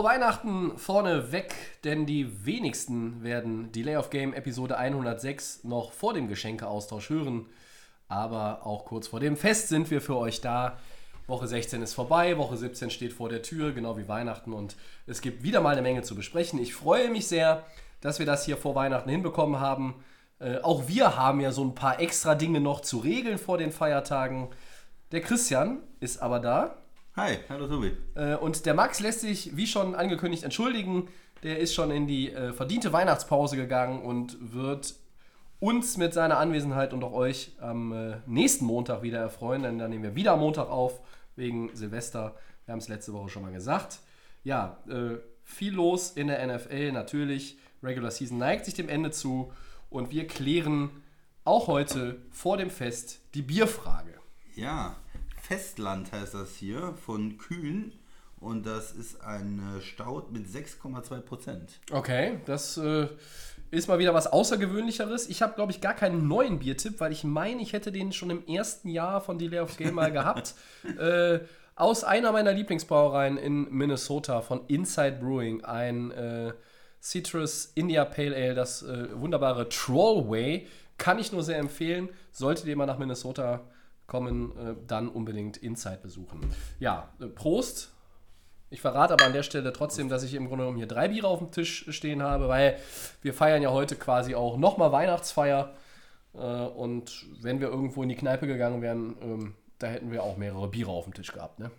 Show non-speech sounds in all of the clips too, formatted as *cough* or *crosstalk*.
Frohe Weihnachten vorne weg, denn die wenigsten werden Delay of Game Episode 106 noch vor dem Geschenkeaustausch hören. Aber auch kurz vor dem Fest sind wir für euch da. Woche 16 ist vorbei, Woche 17 steht vor der Tür, genau wie Weihnachten. Und es gibt wieder mal eine Menge zu besprechen. Ich freue mich sehr, dass wir das hier vor Weihnachten hinbekommen haben. Äh, auch wir haben ja so ein paar extra Dinge noch zu regeln vor den Feiertagen. Der Christian ist aber da. Hi, hallo Tobi. Äh, Und der Max lässt sich, wie schon angekündigt, entschuldigen. Der ist schon in die äh, verdiente Weihnachtspause gegangen und wird uns mit seiner Anwesenheit und auch euch am äh, nächsten Montag wieder erfreuen, denn dann nehmen wir wieder am Montag auf, wegen Silvester. Wir haben es letzte Woche schon mal gesagt. Ja, äh, viel los in der NFL natürlich. Regular Season neigt sich dem Ende zu und wir klären auch heute vor dem Fest die Bierfrage. Ja, Festland heißt das hier von Kühn und das ist ein äh, Stout mit 6,2 Prozent. Okay, das äh, ist mal wieder was Außergewöhnlicheres. Ich habe, glaube ich, gar keinen neuen Biertipp, weil ich meine, ich hätte den schon im ersten Jahr von Delay of Game mal gehabt. *laughs* äh, aus einer meiner Lieblingsbrauereien in Minnesota von Inside Brewing, ein äh, Citrus India Pale Ale, das äh, wunderbare Trollway. Kann ich nur sehr empfehlen. Solltet ihr mal nach Minnesota kommen, äh, dann unbedingt Inside besuchen. Ja, äh, Prost. Ich verrate aber an der Stelle trotzdem, dass ich im Grunde genommen hier drei Biere auf dem Tisch stehen habe, weil wir feiern ja heute quasi auch nochmal Weihnachtsfeier. Äh, und wenn wir irgendwo in die Kneipe gegangen wären, ähm, da hätten wir auch mehrere Biere auf dem Tisch gehabt. Ne?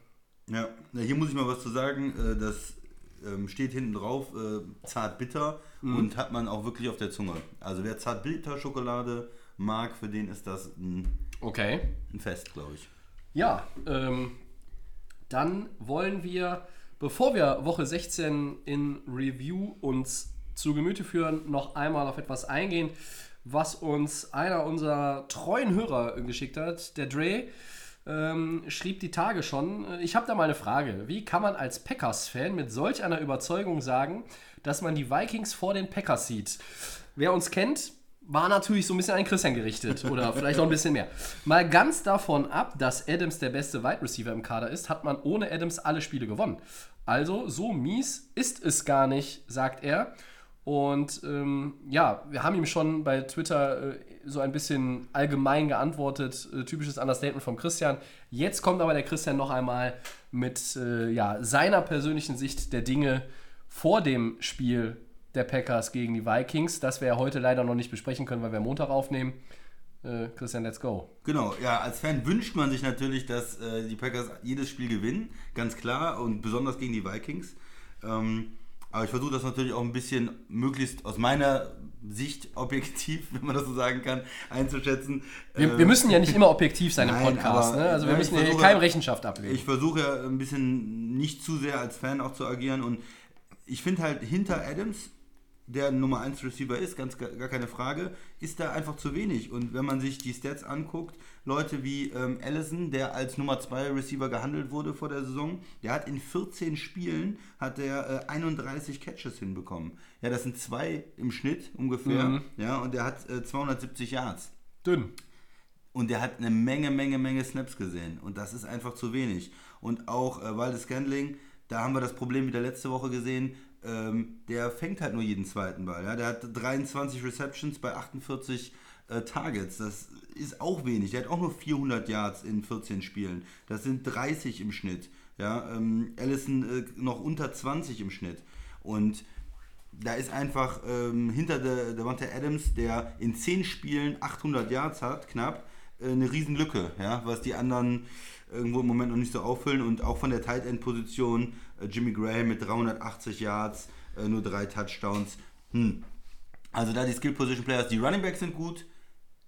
Ja, hier muss ich mal was zu sagen. Äh, das ähm, steht hinten drauf, äh, zart bitter und hat man auch wirklich auf der Zunge. Also wer zart bitter Schokolade mag, für den ist das ein, Okay. ein Fest, glaube ich. Ja, ähm, dann wollen wir, bevor wir Woche 16 in Review uns zu Gemüte führen, noch einmal auf etwas eingehen, was uns einer unserer treuen Hörer geschickt hat. Der Dre ähm, schrieb die Tage schon. äh, Ich habe da mal eine Frage. Wie kann man als Packers-Fan mit solch einer Überzeugung sagen, dass man die Vikings vor den Packers sieht? Wer uns kennt, war natürlich so ein bisschen an Christian gerichtet oder vielleicht noch ein bisschen mehr. Mal ganz davon ab, dass Adams der beste Wide Receiver im Kader ist, hat man ohne Adams alle Spiele gewonnen. Also so mies ist es gar nicht, sagt er. Und ähm, ja, wir haben ihm schon bei Twitter äh, so ein bisschen allgemein geantwortet, äh, typisches Understatement vom Christian. Jetzt kommt aber der Christian noch einmal mit äh, ja, seiner persönlichen Sicht der Dinge vor dem Spiel der Packers gegen die Vikings, das wir ja heute leider noch nicht besprechen können, weil wir Montag aufnehmen. Äh, Christian, let's go. Genau, ja, als Fan wünscht man sich natürlich, dass äh, die Packers jedes Spiel gewinnen, ganz klar, und besonders gegen die Vikings. Ähm, aber ich versuche das natürlich auch ein bisschen möglichst aus meiner Sicht *laughs* objektiv, wenn man das so sagen kann, einzuschätzen. Wir, Ähm, wir müssen ja nicht *laughs* immer objektiv sein im Nein, Podcast, aber, ne? Also wir ja, müssen ja keinem Rechenschaft ablegen. Ich versuche ja ein bisschen nicht zu sehr als Fan auch zu agieren und ich finde halt hinter Adams, der Nummer 1 Receiver ist, ganz gar gar keine Frage, ist da einfach zu wenig. Und wenn man sich die Stats anguckt, Leute wie ähm, Allison, der als Nummer 2 Receiver gehandelt wurde vor der Saison, der hat in 14 Spielen hat der äh, 31 Catches hinbekommen. Ja, das sind zwei im Schnitt ungefähr. Mhm. Ja, und der hat äh, 270 Yards. Dünn. Und der hat eine Menge, Menge, Menge Snaps gesehen. Und das ist einfach zu wenig. Und auch äh, Waldes Scandling, da haben wir das Problem wieder letzte Woche gesehen. Ähm, der fängt halt nur jeden zweiten Ball. Ja? Der hat 23 Receptions bei 48 äh, Targets. Das ist auch wenig. Der hat auch nur 400 Yards in 14 Spielen. Das sind 30 im Schnitt. Ja? Ähm, Allison äh, noch unter 20 im Schnitt. Und da ist einfach ähm, hinter der Devonta Adams, der in 10 Spielen 800 Yards hat, knapp, äh, eine Riesenlücke, ja, was die anderen irgendwo im Moment noch nicht so auffüllen. Und auch von der Tight End Position, äh, Jimmy Graham mit 380 Yards, äh, nur drei Touchdowns. Hm. Also da die Skill Position Players, die Running Backs sind gut,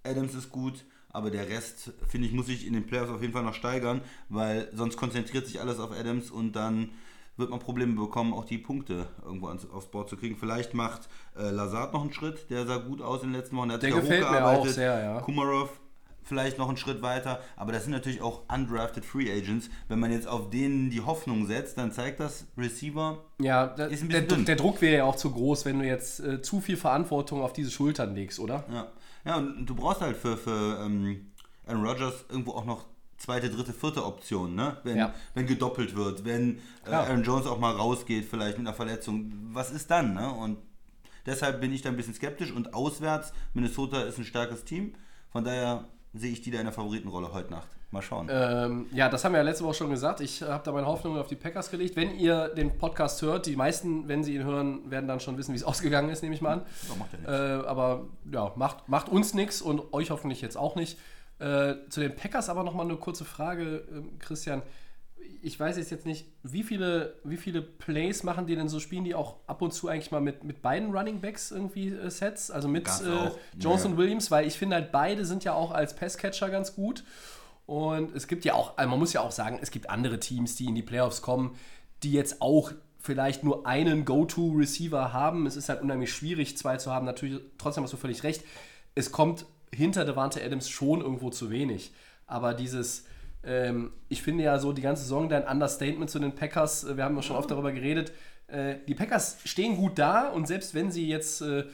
Adams ist gut, aber der Rest, finde ich, muss sich in den Playoffs auf jeden Fall noch steigern, weil sonst konzentriert sich alles auf Adams und dann wird man Probleme bekommen, auch die Punkte irgendwo ans, aufs Board zu kriegen. Vielleicht macht äh, Lazard noch einen Schritt, der sah gut aus in den letzten Wochen. Der, hat Der gefällt mir auch sehr, ja. Kumarov vielleicht noch einen Schritt weiter, aber das sind natürlich auch undrafted Free Agents. Wenn man jetzt auf denen die Hoffnung setzt, dann zeigt das Receiver, Ja, da, Ist ein der, bisschen dünn. der Druck wäre ja auch zu groß, wenn du jetzt äh, zu viel Verantwortung auf diese Schultern legst, oder? Ja, ja und du brauchst halt für, für ähm, Aaron Rodgers irgendwo auch noch zweite, dritte, vierte Option, ne? Wenn, Ja. wenn gedoppelt wird, wenn äh. Aaron Jones auch mal rausgeht, vielleicht mit einer Verletzung. Was ist dann, ne? Und deshalb bin ich da ein bisschen skeptisch und auswärts, Minnesota ist ein starkes Team, von daher sehe ich die da in der Favoritenrolle heute Nacht. Mal schauen. Ähm, ja, das haben wir ja letzte Woche schon gesagt. Ich habe da meine Hoffnungen auf die Packers gelegt. Wenn ihr den Podcast hört, die meisten, wenn sie ihn hören, werden dann schon wissen, wie es *laughs* ausgegangen ist, nehme ich mal an. Ja, macht ja nichts. Äh, aber ja, macht, macht uns nichts und euch hoffentlich jetzt auch nicht. Äh, zu den Packers aber nochmal eine kurze Frage, ähm, Christian. Ich weiß jetzt, jetzt nicht, wie viele, wie viele Plays machen die denn so? Spielen die auch ab und zu eigentlich mal mit, mit beiden Running Backs irgendwie äh, Sets? Also mit äh. Jones Ja. und Williams, weil ich finde halt, beide sind ja auch als Passcatcher ganz gut. Und es gibt ja auch, also man muss ja auch sagen, es gibt andere Teams, die in die Playoffs kommen, die jetzt auch vielleicht nur einen Go-To-Receiver haben. Es ist halt unheimlich schwierig, zwei zu haben. Natürlich, trotzdem hast du völlig recht. Es kommt hinter Devante Adams schon irgendwo zu wenig. Aber dieses, ähm, ich finde ja so die ganze Saison dein Understatement zu den Packers, äh, wir haben ja schon oft darüber geredet, äh, die Packers stehen gut da und selbst wenn sie jetzt äh,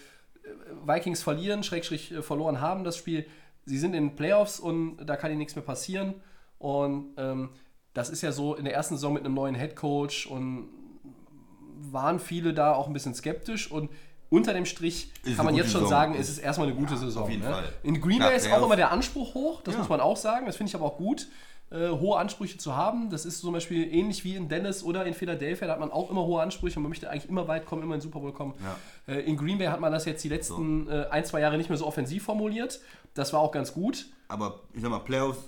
Vikings verlieren, Schrägstrich äh, verloren haben das Spiel, sie sind in den Playoffs und da kann ihnen nichts mehr passieren. Und ähm, das ist ja so in der ersten Saison mit einem neuen Headcoach und waren viele da auch ein bisschen skeptisch und unter dem Strich Ist kann man jetzt schon Saison. sagen, es ist erstmal eine gute Saison. auf jeden ne? In Green Bay ist auch immer der Anspruch hoch, das Ja. muss man auch sagen. Das finde ich aber auch gut, äh, hohe Ansprüche zu haben. Das ist zum Beispiel ähnlich wie in Dallas oder in Philadelphia, da hat man auch immer hohe Ansprüche und man möchte eigentlich immer weit kommen, immer in den Super Bowl kommen. Äh, in Green Bay hat man das jetzt die letzten äh, ein, zwei Jahre nicht mehr so offensiv formuliert. Das war auch ganz gut. Aber ich sag mal, Playoffs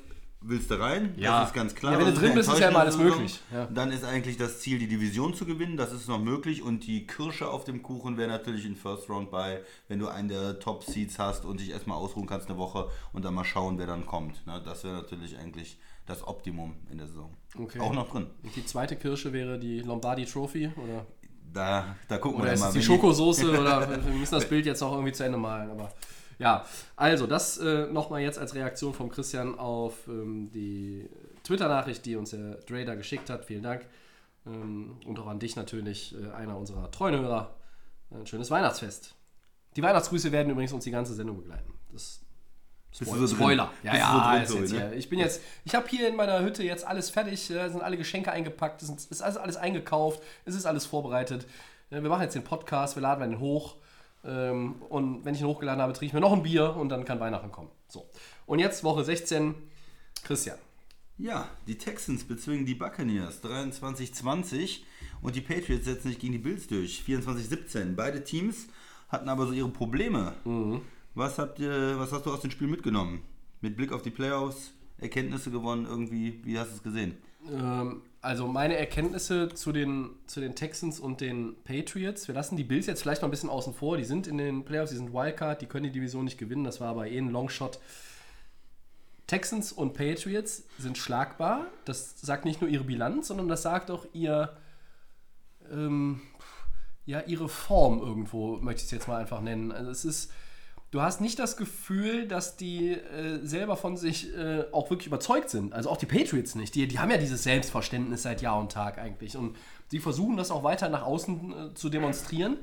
willst du rein, Ja. das ist ganz klar. Ja, wenn du drin bist, ist ja immer alles möglich. Ja. Dann ist eigentlich das Ziel, die Division zu gewinnen, das ist noch möglich und die Kirsche auf dem Kuchen wäre natürlich ein First Round bei, wenn du einen der Top Seeds hast und dich erstmal ausruhen kannst eine Woche und dann mal schauen, wer dann kommt. Ne? Das wäre natürlich eigentlich das Optimum in der Saison. Okay. Auch noch drin. Und die zweite Kirsche wäre die Lombardi Trophy oder, Da, da gucken oder wir ist mal. es die Schokosoße *laughs* oder wir müssen das Bild jetzt noch irgendwie zu Ende malen. Aber ja, also das äh, nochmal jetzt als Reaktion von Christian auf ähm, die Twitter-Nachricht, die uns der Drader geschickt hat. Vielen Dank. Ähm, und auch an dich natürlich, äh, einer unserer treuen Hörer. Ein schönes Weihnachtsfest. Die Weihnachtsgrüße werden übrigens uns die ganze Sendung begleiten. Das Bist Spoil- du so? Spoiler. Ja, ja, so drin, ist Tobi, ne? Ich bin jetzt, ich habe hier in meiner Hütte jetzt alles fertig, äh, sind alle Geschenke eingepackt, es ist, alles, alles eingekauft, es ist alles vorbereitet. Äh, Wir machen jetzt den Podcast, wir laden den hoch ähm, und wenn ich ihn hochgeladen habe, trinke ich mir noch ein Bier und dann kann Weihnachten kommen. So. Und jetzt Woche 16, Christian. Ja, die Texans bezwingen die Buccaneers 23-20 und die Patriots setzen sich gegen die Bills durch 24-17. Beide Teams hatten aber so ihre Probleme. Was, habt ihr, was hast du aus dem Spiel mitgenommen? Mit Blick auf die Playoffs, Erkenntnisse gewonnen irgendwie, wie hast du es gesehen? Ähm, also meine Erkenntnisse zu den, zu den Texans und den Patriots. Wir lassen die Bills jetzt vielleicht noch ein bisschen außen vor. Die sind in den Playoffs, die sind Wildcard, die können die Division nicht gewinnen. Das war aber eh ein Longshot. Texans und Patriots sind schlagbar. Das sagt nicht nur ihre Bilanz, sondern das sagt auch ihr, ähm, ja, ihre Form irgendwo, möchte ich es jetzt mal einfach nennen. Also es ist, du hast nicht das Gefühl, dass die äh, selber von sich äh, auch wirklich überzeugt sind. Also auch die Patriots nicht. Die, die haben ja dieses Selbstverständnis seit Jahr und Tag eigentlich. Und die versuchen das auch weiter nach außen äh, zu demonstrieren.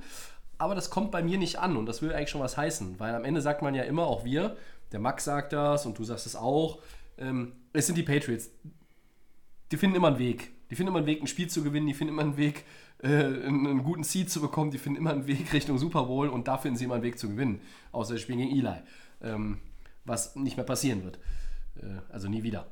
Aber das kommt bei mir nicht an und das will eigentlich schon was heißen. Weil am Ende sagt man ja immer, auch wir, der Max sagt das und du sagst es auch, ähm, es sind die Patriots. Die finden immer einen Weg. Die finden immer einen Weg, ein Spiel zu gewinnen. Die finden immer einen Weg, einen, einen guten Seed zu bekommen. Die finden immer einen Weg Richtung Super Bowl und da finden sie immer einen Weg zu gewinnen. Außer sie spielen gegen Eli. Ähm, was nicht mehr passieren wird. Äh, also nie wieder.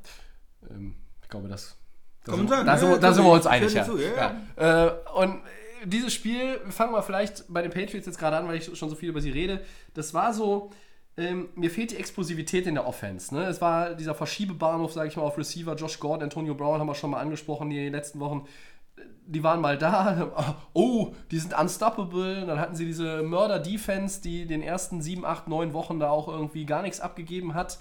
Ähm, ich glaube, das. Da, sind, da, sind, ja, da sind wir uns einig. Ja. zu, ja, Ja. Äh, und dieses Spiel, fangen wir vielleicht bei den Patriots jetzt gerade an, weil ich schon so viel über sie rede. Das war so, ähm, mir fehlt die Explosivität in der Offense. Ne? Es war dieser Verschiebebahnhof, sage ich mal, auf Receiver. Josh Gordon, Antonio Brown haben wir schon mal angesprochen die letzten Wochen. Die waren mal da. Oh, die sind unstoppable. Dann hatten sie diese Mörder-Defense, die den ersten sieben, acht, neun Wochen da auch irgendwie gar nichts abgegeben hat.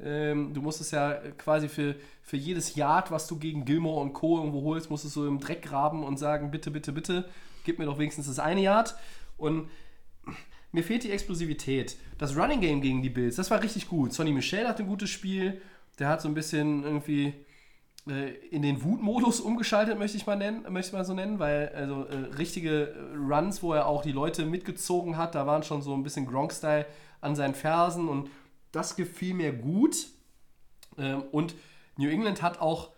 Ähm, du musstest ja quasi für, für jedes Yard, was du gegen Gilmore und Co. irgendwo holst, musstest du im Dreck graben und sagen, bitte, bitte, bitte, gib mir doch wenigstens das eine Yard. Und mir fehlt die Explosivität. Das Running Game gegen die Bills, das war richtig gut. Sonny Michel hat ein gutes Spiel. Der hat so ein bisschen irgendwie in den Wutmodus umgeschaltet, möchte ich mal nennen, möchte ich mal so nennen, weil also äh, richtige Runs, wo er auch die Leute mitgezogen hat, da waren schon so ein bisschen Gronk-Style an seinen Fersen und das gefiel mir gut. Ähm, und New England hat auch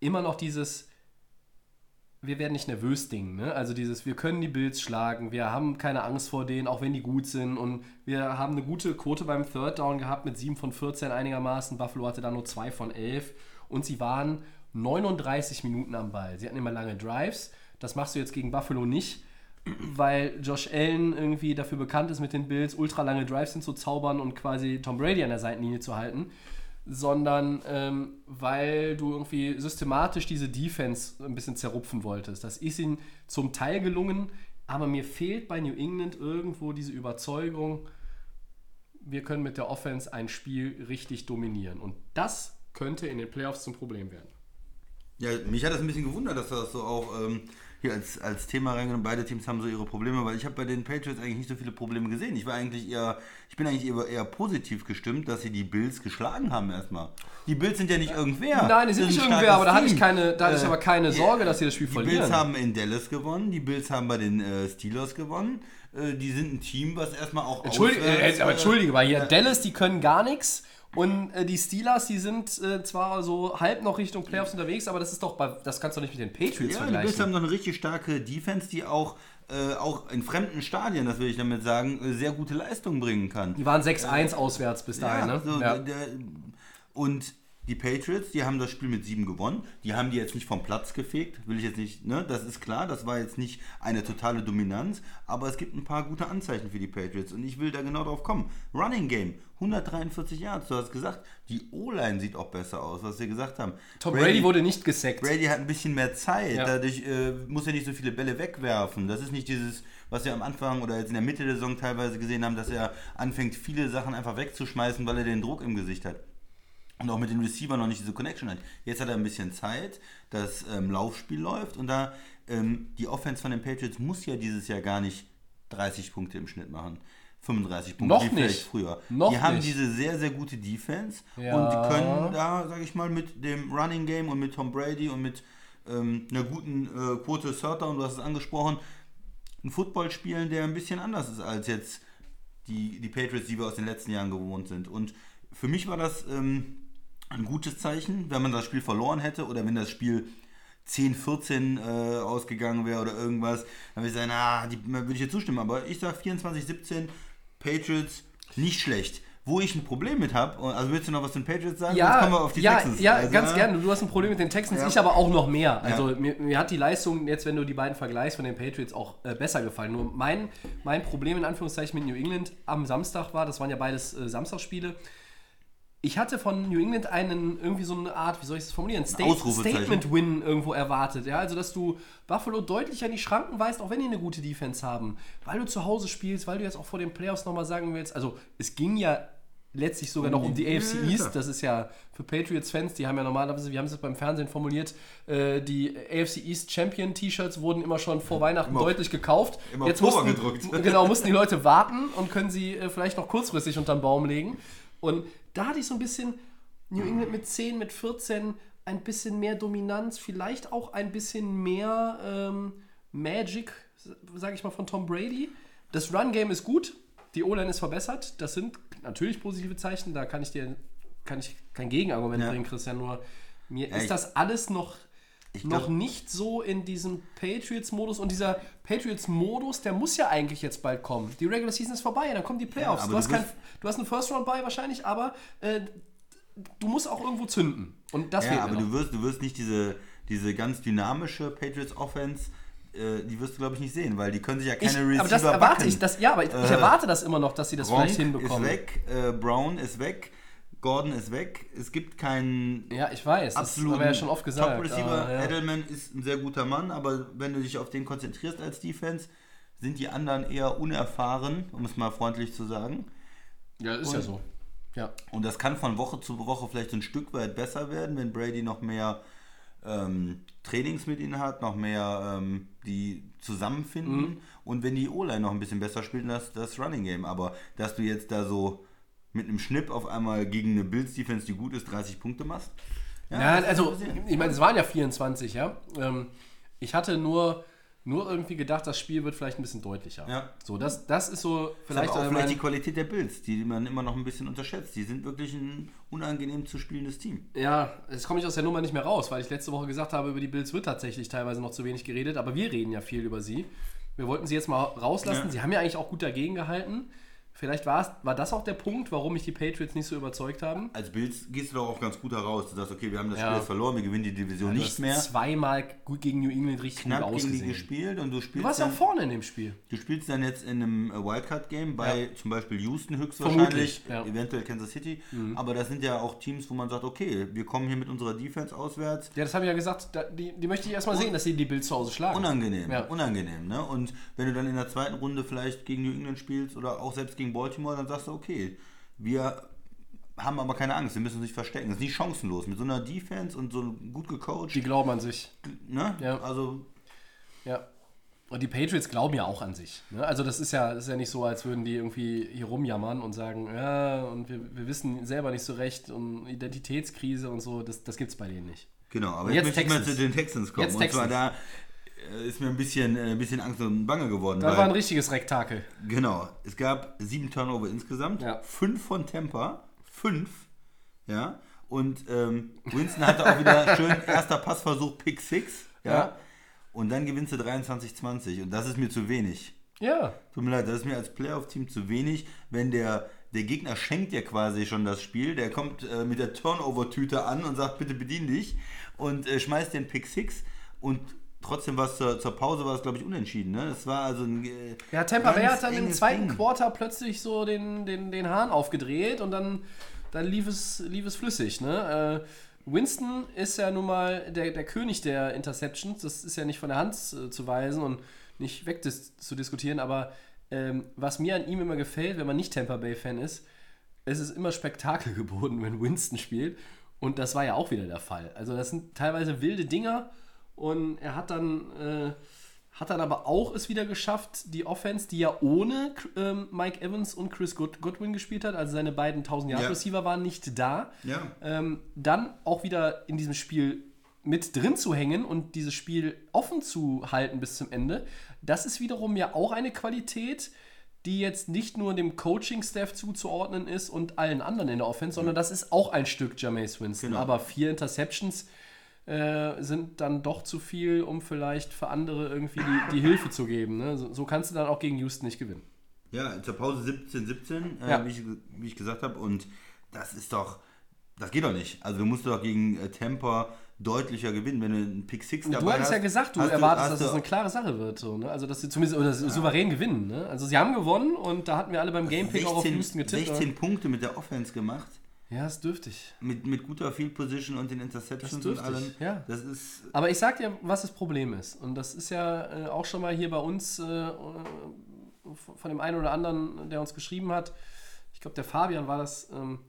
immer noch dieses wir werden nicht nervös Ding, ne? Also dieses, wir können die Bills schlagen, wir haben keine Angst vor denen, auch wenn die gut sind und wir haben eine gute Quote beim Third Down gehabt mit 7 von 14 einigermaßen. Buffalo hatte da nur 2 von 11 und sie waren 39 Minuten am Ball. Sie hatten immer lange Drives. Das machst du jetzt gegen Buffalo nicht, weil Josh Allen irgendwie dafür bekannt ist, mit den Bills ultra lange Drives hinzuzaubern und quasi Tom Brady an der Seitenlinie zu halten sondern ähm, weil du irgendwie systematisch diese Defense ein bisschen zerrupfen wolltest. Das ist ihnen zum Teil gelungen, aber mir fehlt bei New England irgendwo diese Überzeugung, wir können mit der Offense ein Spiel richtig dominieren. Und das könnte in den Playoffs zum Problem werden. Ja, mich hat das ein bisschen gewundert, dass das so auch ähm, hier als, als Thema reingenommen. Beide Teams haben so ihre Probleme, weil ich habe bei den Patriots eigentlich nicht so viele Probleme gesehen. Ich war eigentlich eher, ich bin eigentlich eher, eher positiv gestimmt, dass sie die Bills geschlagen haben erstmal. Die Bills sind ja nicht irgendwer. Nein, die sind nicht irgendwer, aber da hatte ich keine, da hatte ich Äh, aber keine Sorge, dass sie das Spiel Die verlieren. Bills haben in Dallas gewonnen, die Bills haben bei den äh, Steelers gewonnen. Äh, die sind ein Team, was erstmal auch Entschuldige, auswärts, äh, aber äh, Entschuldige, weil hier Dallas, die können gar nichts. Und äh, die Steelers, die sind äh, zwar so halb noch Richtung Playoffs unterwegs, aber das ist doch bei, das kannst du nicht mit den Patriots Ja, die Bills vergleichen. haben noch eine richtig starke Defense, die auch, äh, auch in fremden Stadien, das will ich damit sagen, äh, sehr gute Leistungen bringen kann. Die waren 6-1 auswärts bis dahin, ne? so, ja. Der, und die Patriots, die haben das Spiel mit sieben gewonnen. Die haben die jetzt nicht vom Platz gefegt, will ich jetzt nicht, ne? Das ist klar, das war jetzt nicht eine totale Dominanz, aber es gibt ein paar gute Anzeichen für die Patriots und ich will da genau drauf kommen. Running Game, 143 Yards, du hast gesagt, die O-Line sieht auch besser aus, was wir gesagt haben. Tom Brady, wurde nicht gesackt. Brady hat ein bisschen mehr Zeit, Ja. dadurch äh, muss er nicht so viele Bälle wegwerfen. Das ist nicht dieses, was wir am Anfang oder jetzt in der Mitte der Saison teilweise gesehen haben, dass er anfängt, viele Sachen einfach wegzuschmeißen, weil er den Druck im Gesicht hat. Und auch mit den Receiver noch nicht diese Connection hat. Jetzt hat er ein bisschen Zeit, das ähm, Laufspiel läuft und da ähm, die Offense von den Patriots muss ja dieses Jahr gar nicht 30 Punkte im Schnitt machen. 35 Punkte, Noch nicht. früher. Noch die haben nicht. diese sehr, sehr gute Defense Ja. und können da, sage ich mal, mit dem Running Game und mit Tom Brady und mit ähm, einer guten äh, Quote Third Down, du hast es angesprochen, einen Football spielen, der ein bisschen anders ist als jetzt die, die Patriots, die wir aus den letzten Jahren gewohnt sind. Und für mich war das ähm, ein gutes Zeichen, wenn man das Spiel verloren hätte oder wenn das Spiel 10-14 äh, ausgegangen wäre oder irgendwas, dann würde ich sagen, na, die würde ich dir zustimmen. Aber ich sage 24-17, Patriots nicht schlecht. Wo ich ein Problem mit habe, also willst du noch was zu den Patriots sagen? Ja, kommen wir auf die ja, Texans. ja Also, ganz ne? gerne. Du hast ein Problem mit den Texans, Ja. ich aber auch noch mehr. Also Ja. mir, mir hat die Leistung jetzt, wenn du die beiden vergleichst von den Patriots, auch äh, besser gefallen. Nur mein, mein Problem in Anführungszeichen mit New England am Samstag war, das waren ja beides äh, Samstagsspiele. Ich hatte von New England einen irgendwie so eine Art, wie soll ich das formulieren. Statement-Win irgendwo erwartet. Ja, also dass du Buffalo deutlich an die Schranken weist, auch wenn die eine gute Defense haben, weil du zu Hause spielst, weil du jetzt auch vor den Playoffs nochmal sagen willst. Also es ging ja letztlich sogar noch um die AFC East. Das ist ja für Patriots-Fans, die haben ja normalerweise, wir haben es beim Fernsehen formuliert, äh, die AFC East Champion T-Shirts wurden immer schon vor Weihnachten Immer- deutlich gekauft. immer Jetzt mussten, gedruckt. Genau, mussten die Leute warten und können sie äh, vielleicht noch kurzfristig unterm Baum legen. Und da hatte ich so ein bisschen New England mit 10, mit 14, ein bisschen mehr Dominanz, vielleicht auch ein bisschen mehr ähm, Magic, sage ich mal, von Tom Brady. Das Run-Game ist gut, die O-Line ist verbessert. Das sind natürlich positive Zeichen, da kann ich dir kann ich kein Gegenargument Ja. bringen, Christian, nur mir ist ich- das alles noch, Ich noch glaub- nicht so in diesem Patriots-Modus und dieser Patriots-Modus, der muss ja eigentlich jetzt bald kommen. Die Regular Season ist vorbei, dann kommen die Playoffs. aber du, hast kein, du hast einen First-Round-Bye wahrscheinlich, aber äh, du musst auch irgendwo zünden. Und das Ja, aber du noch. wirst, du wirst nicht diese, diese ganz dynamische Patriots Offense, äh, die wirst du glaube ich nicht sehen, weil die können sich ja keine Ich, Receiver aber das erwarte backen. ich, das, ja, aber ich, ich Äh, erwarte das immer noch, dass sie das Gronk vielleicht hinbekommen. ist weg, äh, Brown ist weg, Gordon ist weg. Es gibt keinen Ja, ich weiß, das absoluten haben wir ja schon oft gesagt. Top-Receiver. aber, ja. Edelman ist ein sehr guter Mann, aber wenn du dich auf den konzentrierst als Defense, sind die anderen eher unerfahren, um es mal freundlich zu sagen. Ja, ist ja so. Ja. Und das kann von Woche zu Woche vielleicht ein Stück weit besser werden, wenn Brady noch mehr ähm, Trainings mit ihnen hat, noch mehr ähm, die zusammenfinden Mhm. und wenn die O-Line noch ein bisschen besser spielt, und das, das Running Game. Aber dass du jetzt da so mit einem Schnipp auf einmal gegen eine Bills-Defense, die gut ist, 30 Punkte machst. Ja, das also, ist ich meine, es waren ja 24, ja. Ähm, ich hatte nur, nur irgendwie gedacht, das Spiel wird vielleicht ein bisschen deutlicher. Ja. So, das, das ist so Vielleicht aber auch vielleicht die Qualität der Bills, die man immer noch ein bisschen unterschätzt. Die sind wirklich ein unangenehm zu spielendes Team. Ja, jetzt komme ich aus der Nummer nicht mehr raus, weil ich letzte Woche gesagt habe, über die Bills wird tatsächlich teilweise noch zu wenig geredet, aber wir reden ja viel über sie. Wir wollten sie jetzt mal rauslassen. Ja. Sie haben ja eigentlich auch gut dagegen gehalten. Vielleicht war, das auch der Punkt, warum mich die Patriots nicht so überzeugt haben. Als Bills gehst du doch auch ganz gut heraus. Du sagst, okay, wir haben das Ja. Spiel jetzt verloren, wir gewinnen die Division Du nicht hast mehr. zweimal gut gegen New England richtig gut Knapp gegen die ausgesehen. gespielt und du Du spielst, warst ja auch dann, vorne in dem Spiel. du spielst dann jetzt in einem äh, Wildcard-Game bei Ja. zum Beispiel Houston höchstwahrscheinlich, ja. Mhm. eventuell Kansas City. Aber das sind ja auch Teams, wo man sagt, okay, wir kommen hier mit unserer Defense auswärts. Ja, das habe ich ja gesagt, die, die möchte ich erstmal sehen, dass sie die Bills zu Hause schlagen. Unangenehm, Ja. unangenehm. Ne? Und wenn du dann in der zweiten Runde vielleicht gegen New England spielst oder auch selbst gegen Baltimore, dann sagst du, okay, wir haben aber keine Angst, wir müssen uns nicht verstecken. Das ist nicht chancenlos. Mit so einer Defense und so gut gecoacht, Die glauben an sich. ne? Ja. Also Ja. Und die Patriots glauben ja auch an sich. Ne? Also das ist ja, das ist ja nicht so, als würden die irgendwie hier rumjammern und sagen, ja, und wir, wir wissen selber nicht so recht und Identitätskrise und so, das, das gibt es bei denen nicht. Genau, aber Und jetzt, jetzt möchte ich mal Texans. zu den Texans kommen. Jetzt und zwar Texans. da ist mir ein bisschen, äh, ein bisschen Angst und Bange geworden. Das war ein richtiges Rektakel. genau, es gab sieben Turnover insgesamt, Ja. fünf von Tampa, fünf, ja. Und ähm, Winston hatte auch wieder *laughs* schön erster Passversuch, Pick 6, ja. Ja. Und dann gewinnst du 23-20 und das ist mir zu wenig. Ja. Tut mir leid, das ist mir als Playoff-Team zu wenig, wenn der, der Gegner schenkt dir quasi schon das Spiel, der kommt äh, mit der Turnover-Tüte an und sagt, bitte bedien dich und äh, schmeißt den Pick 6 und trotzdem war es zur, zur Pause, war es glaube ich unentschieden, ne? Es war also ein äh, Ja, Tampa Bay hat dann im zweiten Ding. Quarter plötzlich so den, den, den Hahn aufgedreht und dann, dann lief, es, lief es flüssig. Ne? Äh, Winston ist ja nun mal der, der König der Interceptions. Das ist ja nicht von der Hand äh, zu weisen und nicht weg dis zu diskutieren. Aber ähm, was mir an ihm immer gefällt, wenn man nicht Tampa Bay-Fan ist, es ist immer Spektakel *laughs* geboten, wenn Winston spielt. Und das war ja auch wieder der Fall. Also das sind teilweise wilde Dinger und er hat dann, äh, hat dann aber auch es wieder geschafft, die Offense, die ja ohne ähm, Mike Evans und Chris Good Godwin gespielt hat, also seine beiden 1000 Yard Ja. Receiver waren nicht da, Ja. ähm, dann auch wieder in diesem Spiel mit drin zu hängen und dieses Spiel offen zu halten bis zum Ende, das ist wiederum ja auch eine Qualität, die jetzt nicht nur dem Coaching-Staff zuzuordnen ist und allen anderen in der Offense, sondern das ist auch ein Stück Jameis Winston. Genau. Aber vier Interceptions äh, sind dann doch zu viel, um vielleicht für andere irgendwie die, die Hilfe zu geben. Ne? So, so kannst du dann auch gegen Houston nicht gewinnen. Ja, zur Pause 17, 17, äh, Ja. wie, ich, wie ich gesagt habe. Und das ist doch, das geht doch nicht. Also du musst doch gegen äh, Tampa deutlicher gewinnen, wenn du einen Pick 6 dabei Du hattest hast. ja gesagt, du hast erwartest, hast dass du- es eine klare Sache wird. So, ne? Also, dass sie zumindest oder souverän gewinnen. Ne? Also, sie haben gewonnen und da hatten wir alle beim Gamepick auch auf 16, Houston getippt. 16 Punkte mit der Offense gemacht. Ja, ist dürftig. Mit, mit guter Field Position und den Interceptions und allem. ja. Das ist. Aber ich sag dir, was das Problem ist. Und das ist ja äh, auch schon mal hier bei uns äh, von dem einen oder anderen, der uns geschrieben hat. Ich glaube, der Fabian war das. Ähm,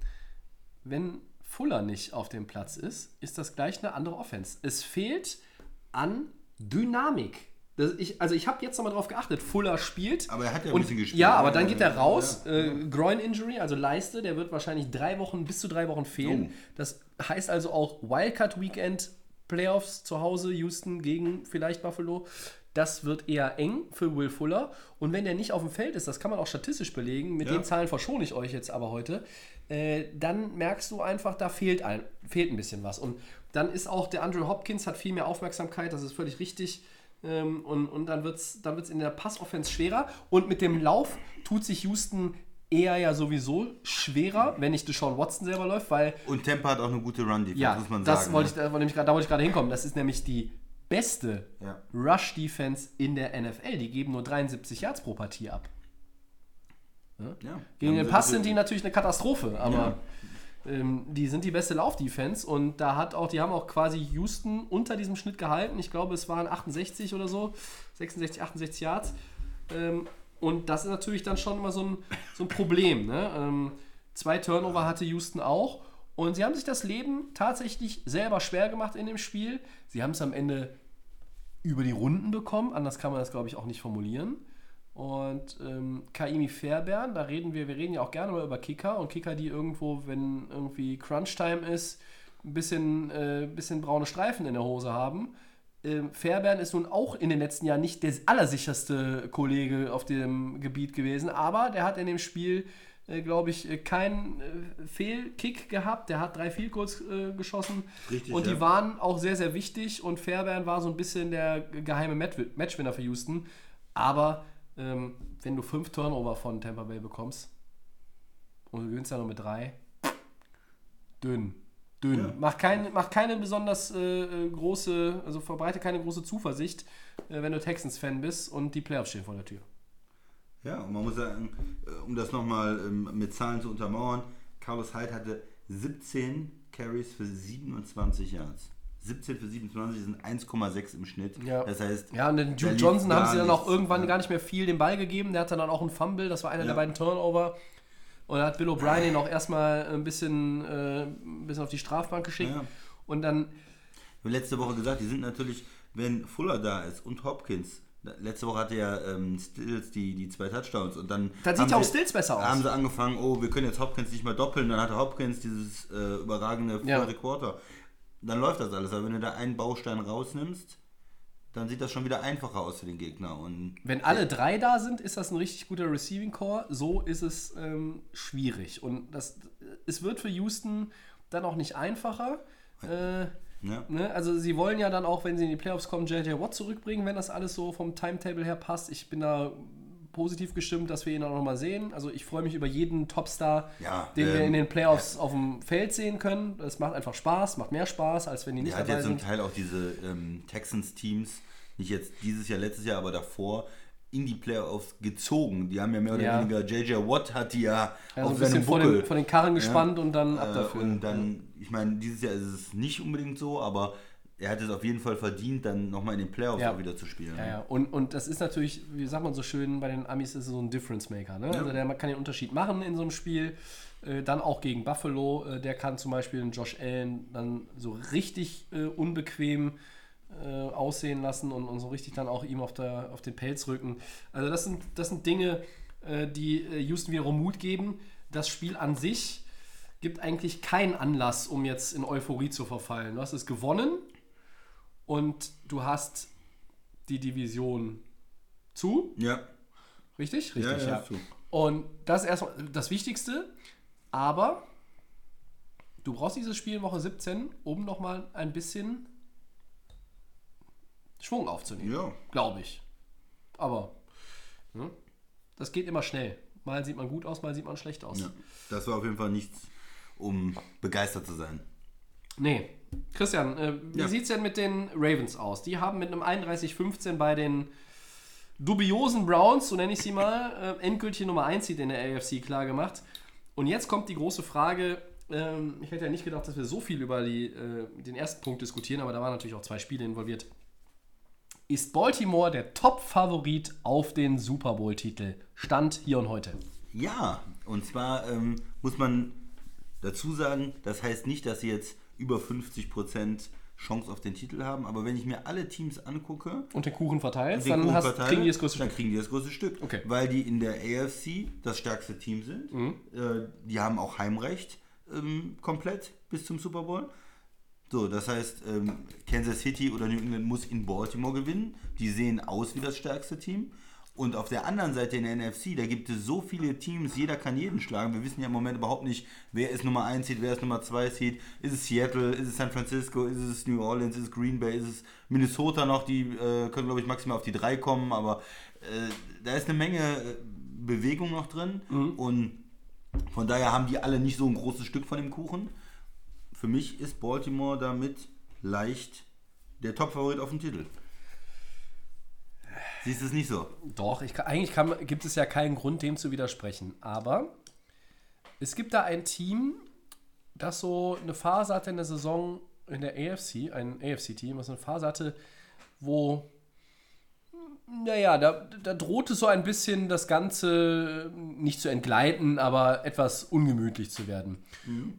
wenn Fuller nicht auf dem Platz ist, ist das gleich eine andere Offense. Es fehlt an Dynamik. Ich, also ich habe jetzt nochmal drauf geachtet. Fuller spielt. Aber er hat ja ein und, bisschen gespielt. Ja, aber dann geht er Ja. raus. Äh, Groin Injury, also Leiste, der wird wahrscheinlich drei Wochen, bis zu drei Wochen fehlen. Oh. Das heißt also auch Wildcard Weekend, Playoffs zu Hause, Houston gegen vielleicht Buffalo. Das wird eher eng für Will Fuller. Und wenn der nicht auf dem Feld ist, das kann man auch statistisch belegen, mit Ja. den Zahlen verschone ich euch jetzt aber heute, äh, dann merkst du einfach, da fehlt ein, fehlt ein bisschen was. Und dann ist auch der Andrew Hopkins, hat viel mehr Aufmerksamkeit, das ist völlig richtig. Ähm, und, und dann wird es dann wird's in der Passoffense schwerer. Und mit dem Lauf tut sich Houston eher ja sowieso schwerer, wenn nicht Deshaun Watson selber läuft, weil Und Tampa hat auch eine gute Run-Defense, ja, muss man das sagen. wollte ich, ne? da wollte ich, da wollte ich gerade hinkommen. Das ist nämlich die beste Ja. Rush-Defense in der NFL. Die geben nur 73 Yards pro Partie ab. ja. Gegen den Pass sind die natürlich eine Katastrophe, aber ähm, die sind die beste Lauf-Defense und da hat auch, die haben auch quasi Houston unter diesem Schnitt gehalten. Ich glaube, es waren 68 oder so, 66, 68 Yards. Ähm, und das ist natürlich dann schon immer so ein, so ein Problem. Ne? Ähm, Zwei Turnover hatte Houston auch. Und sie haben sich das Leben tatsächlich selber schwer gemacht in dem Spiel. Sie haben es am Ende über die Runden bekommen. Anders kann man das, glaube ich, auch nicht formulieren. Und ähm, Kaimi Fairbairn, da reden wir, wir reden ja auch gerne mal über Kicker und Kicker, die irgendwo, wenn irgendwie Crunch-Time ist, ein bisschen, äh, bisschen braune Streifen in der Hose haben. Ähm, Fairbairn ist nun auch in den letzten Jahren nicht der allersicherste Kollege auf dem Gebiet gewesen, aber der hat in dem Spiel, äh, glaube ich, äh, keinen äh, Fehlkick gehabt. Der hat drei Field äh, geschossen Richtig, und die ja. waren auch sehr, sehr wichtig und Fairbairn war so ein bisschen der geheime Match- Matchwinner für Houston. Aber ähm, wenn du fünf Turnover von Tampa Bay bekommst und du gewinnst ja nur mit drei, dünn. Dünn. Ja. Mach, kein, mach keine besonders äh, äh, große, also verbreite keine große Zuversicht, äh, wenn du Texans-Fan bist und die Playoffs stehen vor der Tür. Ja, und man muss sagen, äh, um das nochmal ähm, mit Zahlen zu untermauern, Carlos Hyde hatte 17 Carries für 27 Yards. 17 für 27 sind 1,6 im Schnitt. Ja. Das heißt, Ja, und den lief Johnson haben sie dann auch irgendwann Ja. gar nicht mehr viel den Ball gegeben. Der hatte dann auch einen Fumble, das war einer Ja. der beiden Turnover. Und da hat Bill O'Brien ihn auch erstmal ein bisschen, äh, ein bisschen auf die Strafbank geschickt. Ja. Und dann, letzte Woche gesagt, die sind natürlich, wenn Fuller da ist und Hopkins. Letzte Woche hatte ja ähm, Stills die, die zwei Touchdowns und dann. Dann sieht ja auch Stills besser aus. Haben sie angefangen, oh, wir können jetzt Hopkins nicht mehr doppeln. Dann hatte Hopkins dieses äh, überragende Ja. vierte Quarter. Dann läuft das alles. Aber wenn du da einen Baustein rausnimmst, dann sieht das schon wieder einfacher aus für den Gegner. Und wenn alle drei da sind, ist das ein richtig guter Receiving Core. So ist es ähm, schwierig. Und das, es wird für Houston dann auch nicht einfacher. Äh, ja. Ne? Also sie wollen ja dann auch, wenn sie in die Playoffs kommen, JJ Watt zurückbringen, wenn das alles so vom Timetable her passt. Ich bin da positiv gestimmt, dass wir ihn auch nochmal sehen. Also ich freue mich über jeden Topstar, Ja, den wir ähm, in den Playoffs auf dem Feld sehen können. Das macht einfach Spaß, macht mehr Spaß, als wenn die nicht Er hat dabei ja zum sind. Teil auch diese ähm, Texans-Teams, nicht jetzt dieses Jahr, letztes Jahr, aber davor, in die Playoffs gezogen. Die haben ja mehr oder Ja. weniger, JJ Watt hat die ja Ja, so auf ein bisschen vor den, vor den Karren gespannt und dann ab Äh, dafür. Und dann, ich meine, dieses Jahr ist es nicht unbedingt so, aber er hat es auf jeden Fall verdient, dann nochmal in den Playoffs Ja. auch wieder zu spielen. Ja, ja. Und, und das ist natürlich, wie sagt man so schön, bei den Amis ist es so ein Difference Maker. Ne? Also der kann den Unterschied machen in so einem Spiel. Äh, dann auch gegen Buffalo. Äh, der kann zum Beispiel einen Josh Allen dann so richtig äh, unbequem äh, aussehen lassen und, und so richtig dann auch ihm auf, der, auf den Pelz rücken. Also das sind, das sind Dinge, äh, die äh, Houston wiederum Mut geben. Das Spiel an sich gibt eigentlich keinen Anlass, um jetzt in Euphorie zu verfallen. Du hast es gewonnen und du hast die Division zu, Ja, richtig? ja, Richtig, ja, ja. zu. Und das ist erstmal das Wichtigste, aber du brauchst dieses Spiel in Woche 17, um nochmal ein bisschen Schwung aufzunehmen. Ja. Glaube ich. Aber ne, das geht immer schnell. Mal sieht man gut aus, mal sieht man schlecht aus. ja. Das war auf jeden Fall nichts, um begeistert zu sein. Nee. Christian, äh, wie Ja. sieht es denn mit den Ravens aus? Die haben mit einem 31-15 bei den dubiosen Browns, so nenne ich sie mal, äh, endgültig Nummer 1 Seed in der AFC klar gemacht. Und jetzt kommt die große Frage, ähm, ich hätte ja nicht gedacht, dass wir so viel über die, äh, den ersten Punkt diskutieren, aber da waren natürlich auch zwei Spiele involviert. Ist Baltimore der Top-Favorit auf den Super Bowl-Titel? Stand hier und heute. Ja, und zwar ähm, muss man dazu sagen, das heißt nicht, dass sie jetzt über 50% Chance auf den Titel haben, aber wenn ich mir alle Teams angucke, Und den Kuchen verteilt, den dann Kuchen hast, verteile, kriegen die das größte dann Stück. kriegen die das größte Stück. Okay. Weil die in der AFC das stärkste Team sind. Mhm. Äh, die haben auch Heimrecht ähm, komplett bis zum Super Bowl. So, das heißt, ähm, Kansas City oder New England muss in Baltimore gewinnen. Die sehen aus wie das stärkste Team. Und auf der anderen Seite in der NFC, da gibt es so viele Teams, jeder kann jeden schlagen. Wir wissen ja im Moment überhaupt nicht, wer ist Nummer 1 Seed, wer ist Nummer 2 Seed. Ist es Seattle, ist es San Francisco, ist es New Orleans, ist es Green Bay, ist es Minnesota noch, die äh, können, glaube ich, maximal auf die 3 kommen, aber äh, da ist eine Menge äh, Bewegung noch drin und von daher haben die alle nicht so ein großes Stück von dem Kuchen. Für mich ist Baltimore damit leicht der Top-Favorit auf den Titel. Siehst du es nicht so? Doch, ich, eigentlich kann, gibt es ja keinen Grund, dem zu widersprechen. Aber es gibt da ein Team, das so eine Phase hatte in der Saison in der AFC, ein AFC-Team, was eine Phase hatte, wo naja, da, da drohte so ein bisschen das Ganze nicht zu entgleiten, aber etwas ungemütlich zu werden.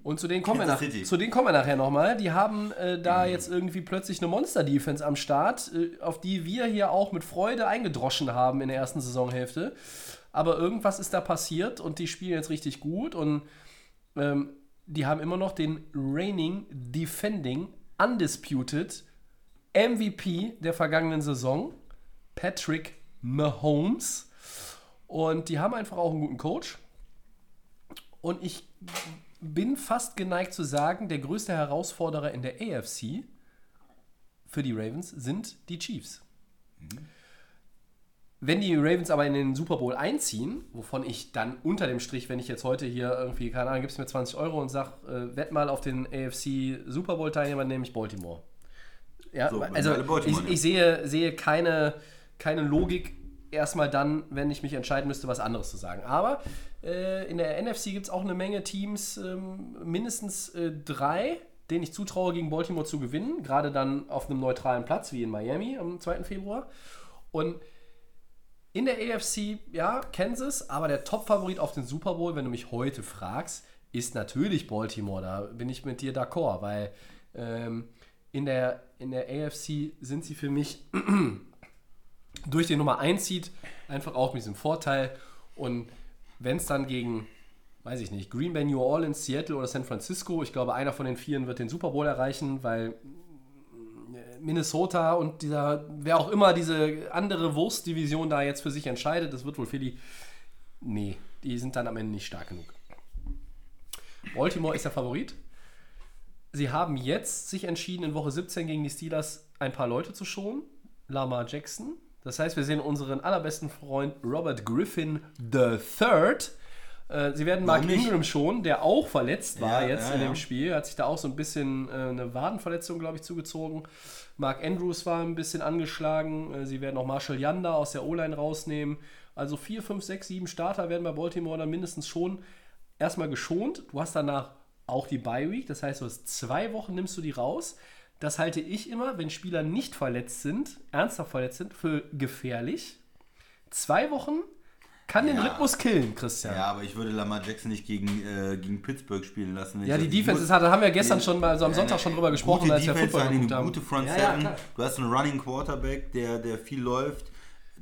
Und zu denen kommen, wir, nach, Mhm. Zu denen kommen wir nachher nochmal. Die haben äh, da Mhm. jetzt irgendwie plötzlich eine Monster-Defense am Start, äh, auf die wir hier auch mit Freude eingedroschen haben in der ersten Saisonhälfte. Aber irgendwas ist da passiert und die spielen jetzt richtig gut und ähm, die haben immer noch den reigning, defending, undisputed MVP der vergangenen Saison, Patrick Mahomes. Und die haben einfach auch einen guten Coach. Und ich bin fast geneigt zu sagen, der größte Herausforderer in der AFC für die Ravens sind die Chiefs. Wenn die Ravens aber in den Super Bowl einziehen, wovon ich dann unter dem Strich, wenn ich jetzt heute hier irgendwie, keine Ahnung, gibst mir 20 Euro und sag, äh, wett mal auf den AFC Super Bowl Teilnehmer, nämlich Baltimore. Ja, So, also Baltimore ich, ich sehe, sehe keine, keine Logik erstmal dann, wenn ich mich entscheiden müsste, was anderes zu sagen. Aber äh, in der NFC gibt es auch eine Menge Teams, ähm, mindestens äh, drei, denen ich zutraue, gegen Baltimore zu gewinnen. Gerade dann auf einem neutralen Platz, wie in Miami am 2. Februar. Und in der AFC, ja, Kansas, aber der Top-Favorit auf den Super Bowl, wenn du mich heute fragst, ist natürlich Baltimore. Da bin ich mit dir d'accord, weil ähm, in, der, in der AFC sind sie für mich durch den Nummer 1 Seed einfach auch mit diesem Vorteil. Und wenn es dann gegen, weiß ich nicht, Green Bay, New Orleans, Seattle oder San Francisco, ich glaube, einer von den Vieren wird den Super Bowl erreichen, weil Minnesota und dieser, wer auch immer diese andere Wurstdivision da jetzt für sich entscheidet, das wird wohl Philly. Nee, die sind dann am Ende nicht stark genug. Baltimore ist der Favorit. Sie haben jetzt sich entschieden, in Woche 17 gegen die Steelers ein paar Leute zu schonen. Lamar Jackson. Das heißt, wir sehen unseren allerbesten Freund Robert Griffin III. Äh, Sie werden Mark? Ingram schon, der auch verletzt war Ja, jetzt ja, in dem Spiel. Hat sich da auch so ein bisschen äh, eine Wadenverletzung, glaube ich, zugezogen. Mark Andrews war ein bisschen angeschlagen. Äh, Sie werden auch Marshall Yanda aus der O-Line rausnehmen. Also 4, 5, 6, 7 Starter werden bei Baltimore dann mindestens schon erstmal geschont. Du hast danach auch die Bye Week. Das heißt, du hast zwei Wochen, nimmst du die raus. Das halte ich immer, wenn Spieler nicht verletzt sind, ernsthaft verletzt sind, für gefährlich. Zwei Wochen kann den Ja. Rhythmus killen, Christian. Ja, aber ich würde Lamar Jackson nicht gegen, äh, gegen Pittsburgh spielen lassen. Ja, die Defense, muss- das hat- haben wir gestern schon mal, also am Sonntag schon drüber gesprochen, als wir Defense, Football eine geguckt haben. gute Front Ja, ja, du hast einen Running Quarterback, der, der viel läuft.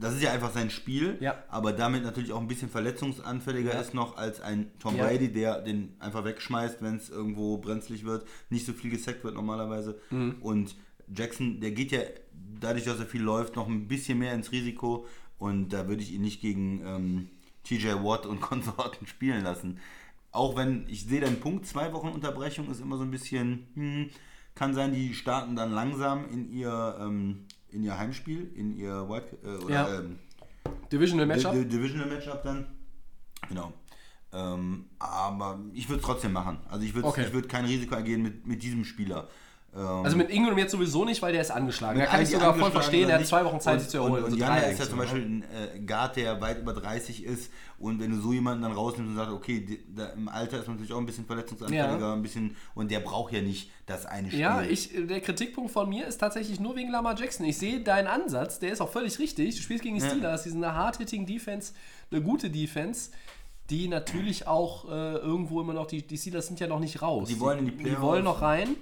Das ist ja einfach sein Spiel, Ja. aber damit natürlich auch ein bisschen verletzungsanfälliger Ja. ist noch als ein Tom Ja. Brady, der den einfach wegschmeißt, wenn es irgendwo brenzlig wird, nicht so viel gesackt wird normalerweise. Mhm. Und Jackson, der geht ja dadurch, dass er viel läuft, noch ein bisschen mehr ins Risiko und da würde ich ihn nicht gegen ähm, TJ Watt und *laughs* Konsorten spielen lassen. Auch wenn ich sehe den Punkt, zwei Wochen Unterbrechung ist immer so ein bisschen, hm, kann sein, die starten dann langsam in ihr, ähm, in ihr Heimspiel, in ihr White, äh, oder Ja. ähm, Divisional Di- Matchup. Di- Divisional Matchup dann. Genau. Ähm, aber ich würde es trotzdem machen. Also ich würde Okay. ich würd kein Risiko eingehen mit, mit diesem Spieler. Ähm, Also mit Ingram jetzt sowieso nicht, weil der ist angeschlagen. Da kann ich sogar voll verstehen, er hat zwei Wochen Zeit, und, sich zu erholen. Und, und Also Jana ist ja zum. Beispiel ein äh, Guard, der weit über 30 ist. Und wenn du so jemanden dann rausnimmst und sagst, okay, die, da, im Alter ist man natürlich auch ein bisschen verletzungsanfälliger, Ja. ein bisschen, und der braucht ja nicht das eine Spiel. Ja, ich, der Kritikpunkt von mir ist tatsächlich nur wegen Lamar Jackson. Ich sehe deinen Ansatz, der ist auch völlig richtig. Du spielst gegen die Ja. Steelers, die sind eine hard-hitting Defense, eine gute Defense, die natürlich auch äh, irgendwo immer noch, die, die Steelers sind ja noch nicht raus. Die wollen in die Die Playoffs. wollen noch rein.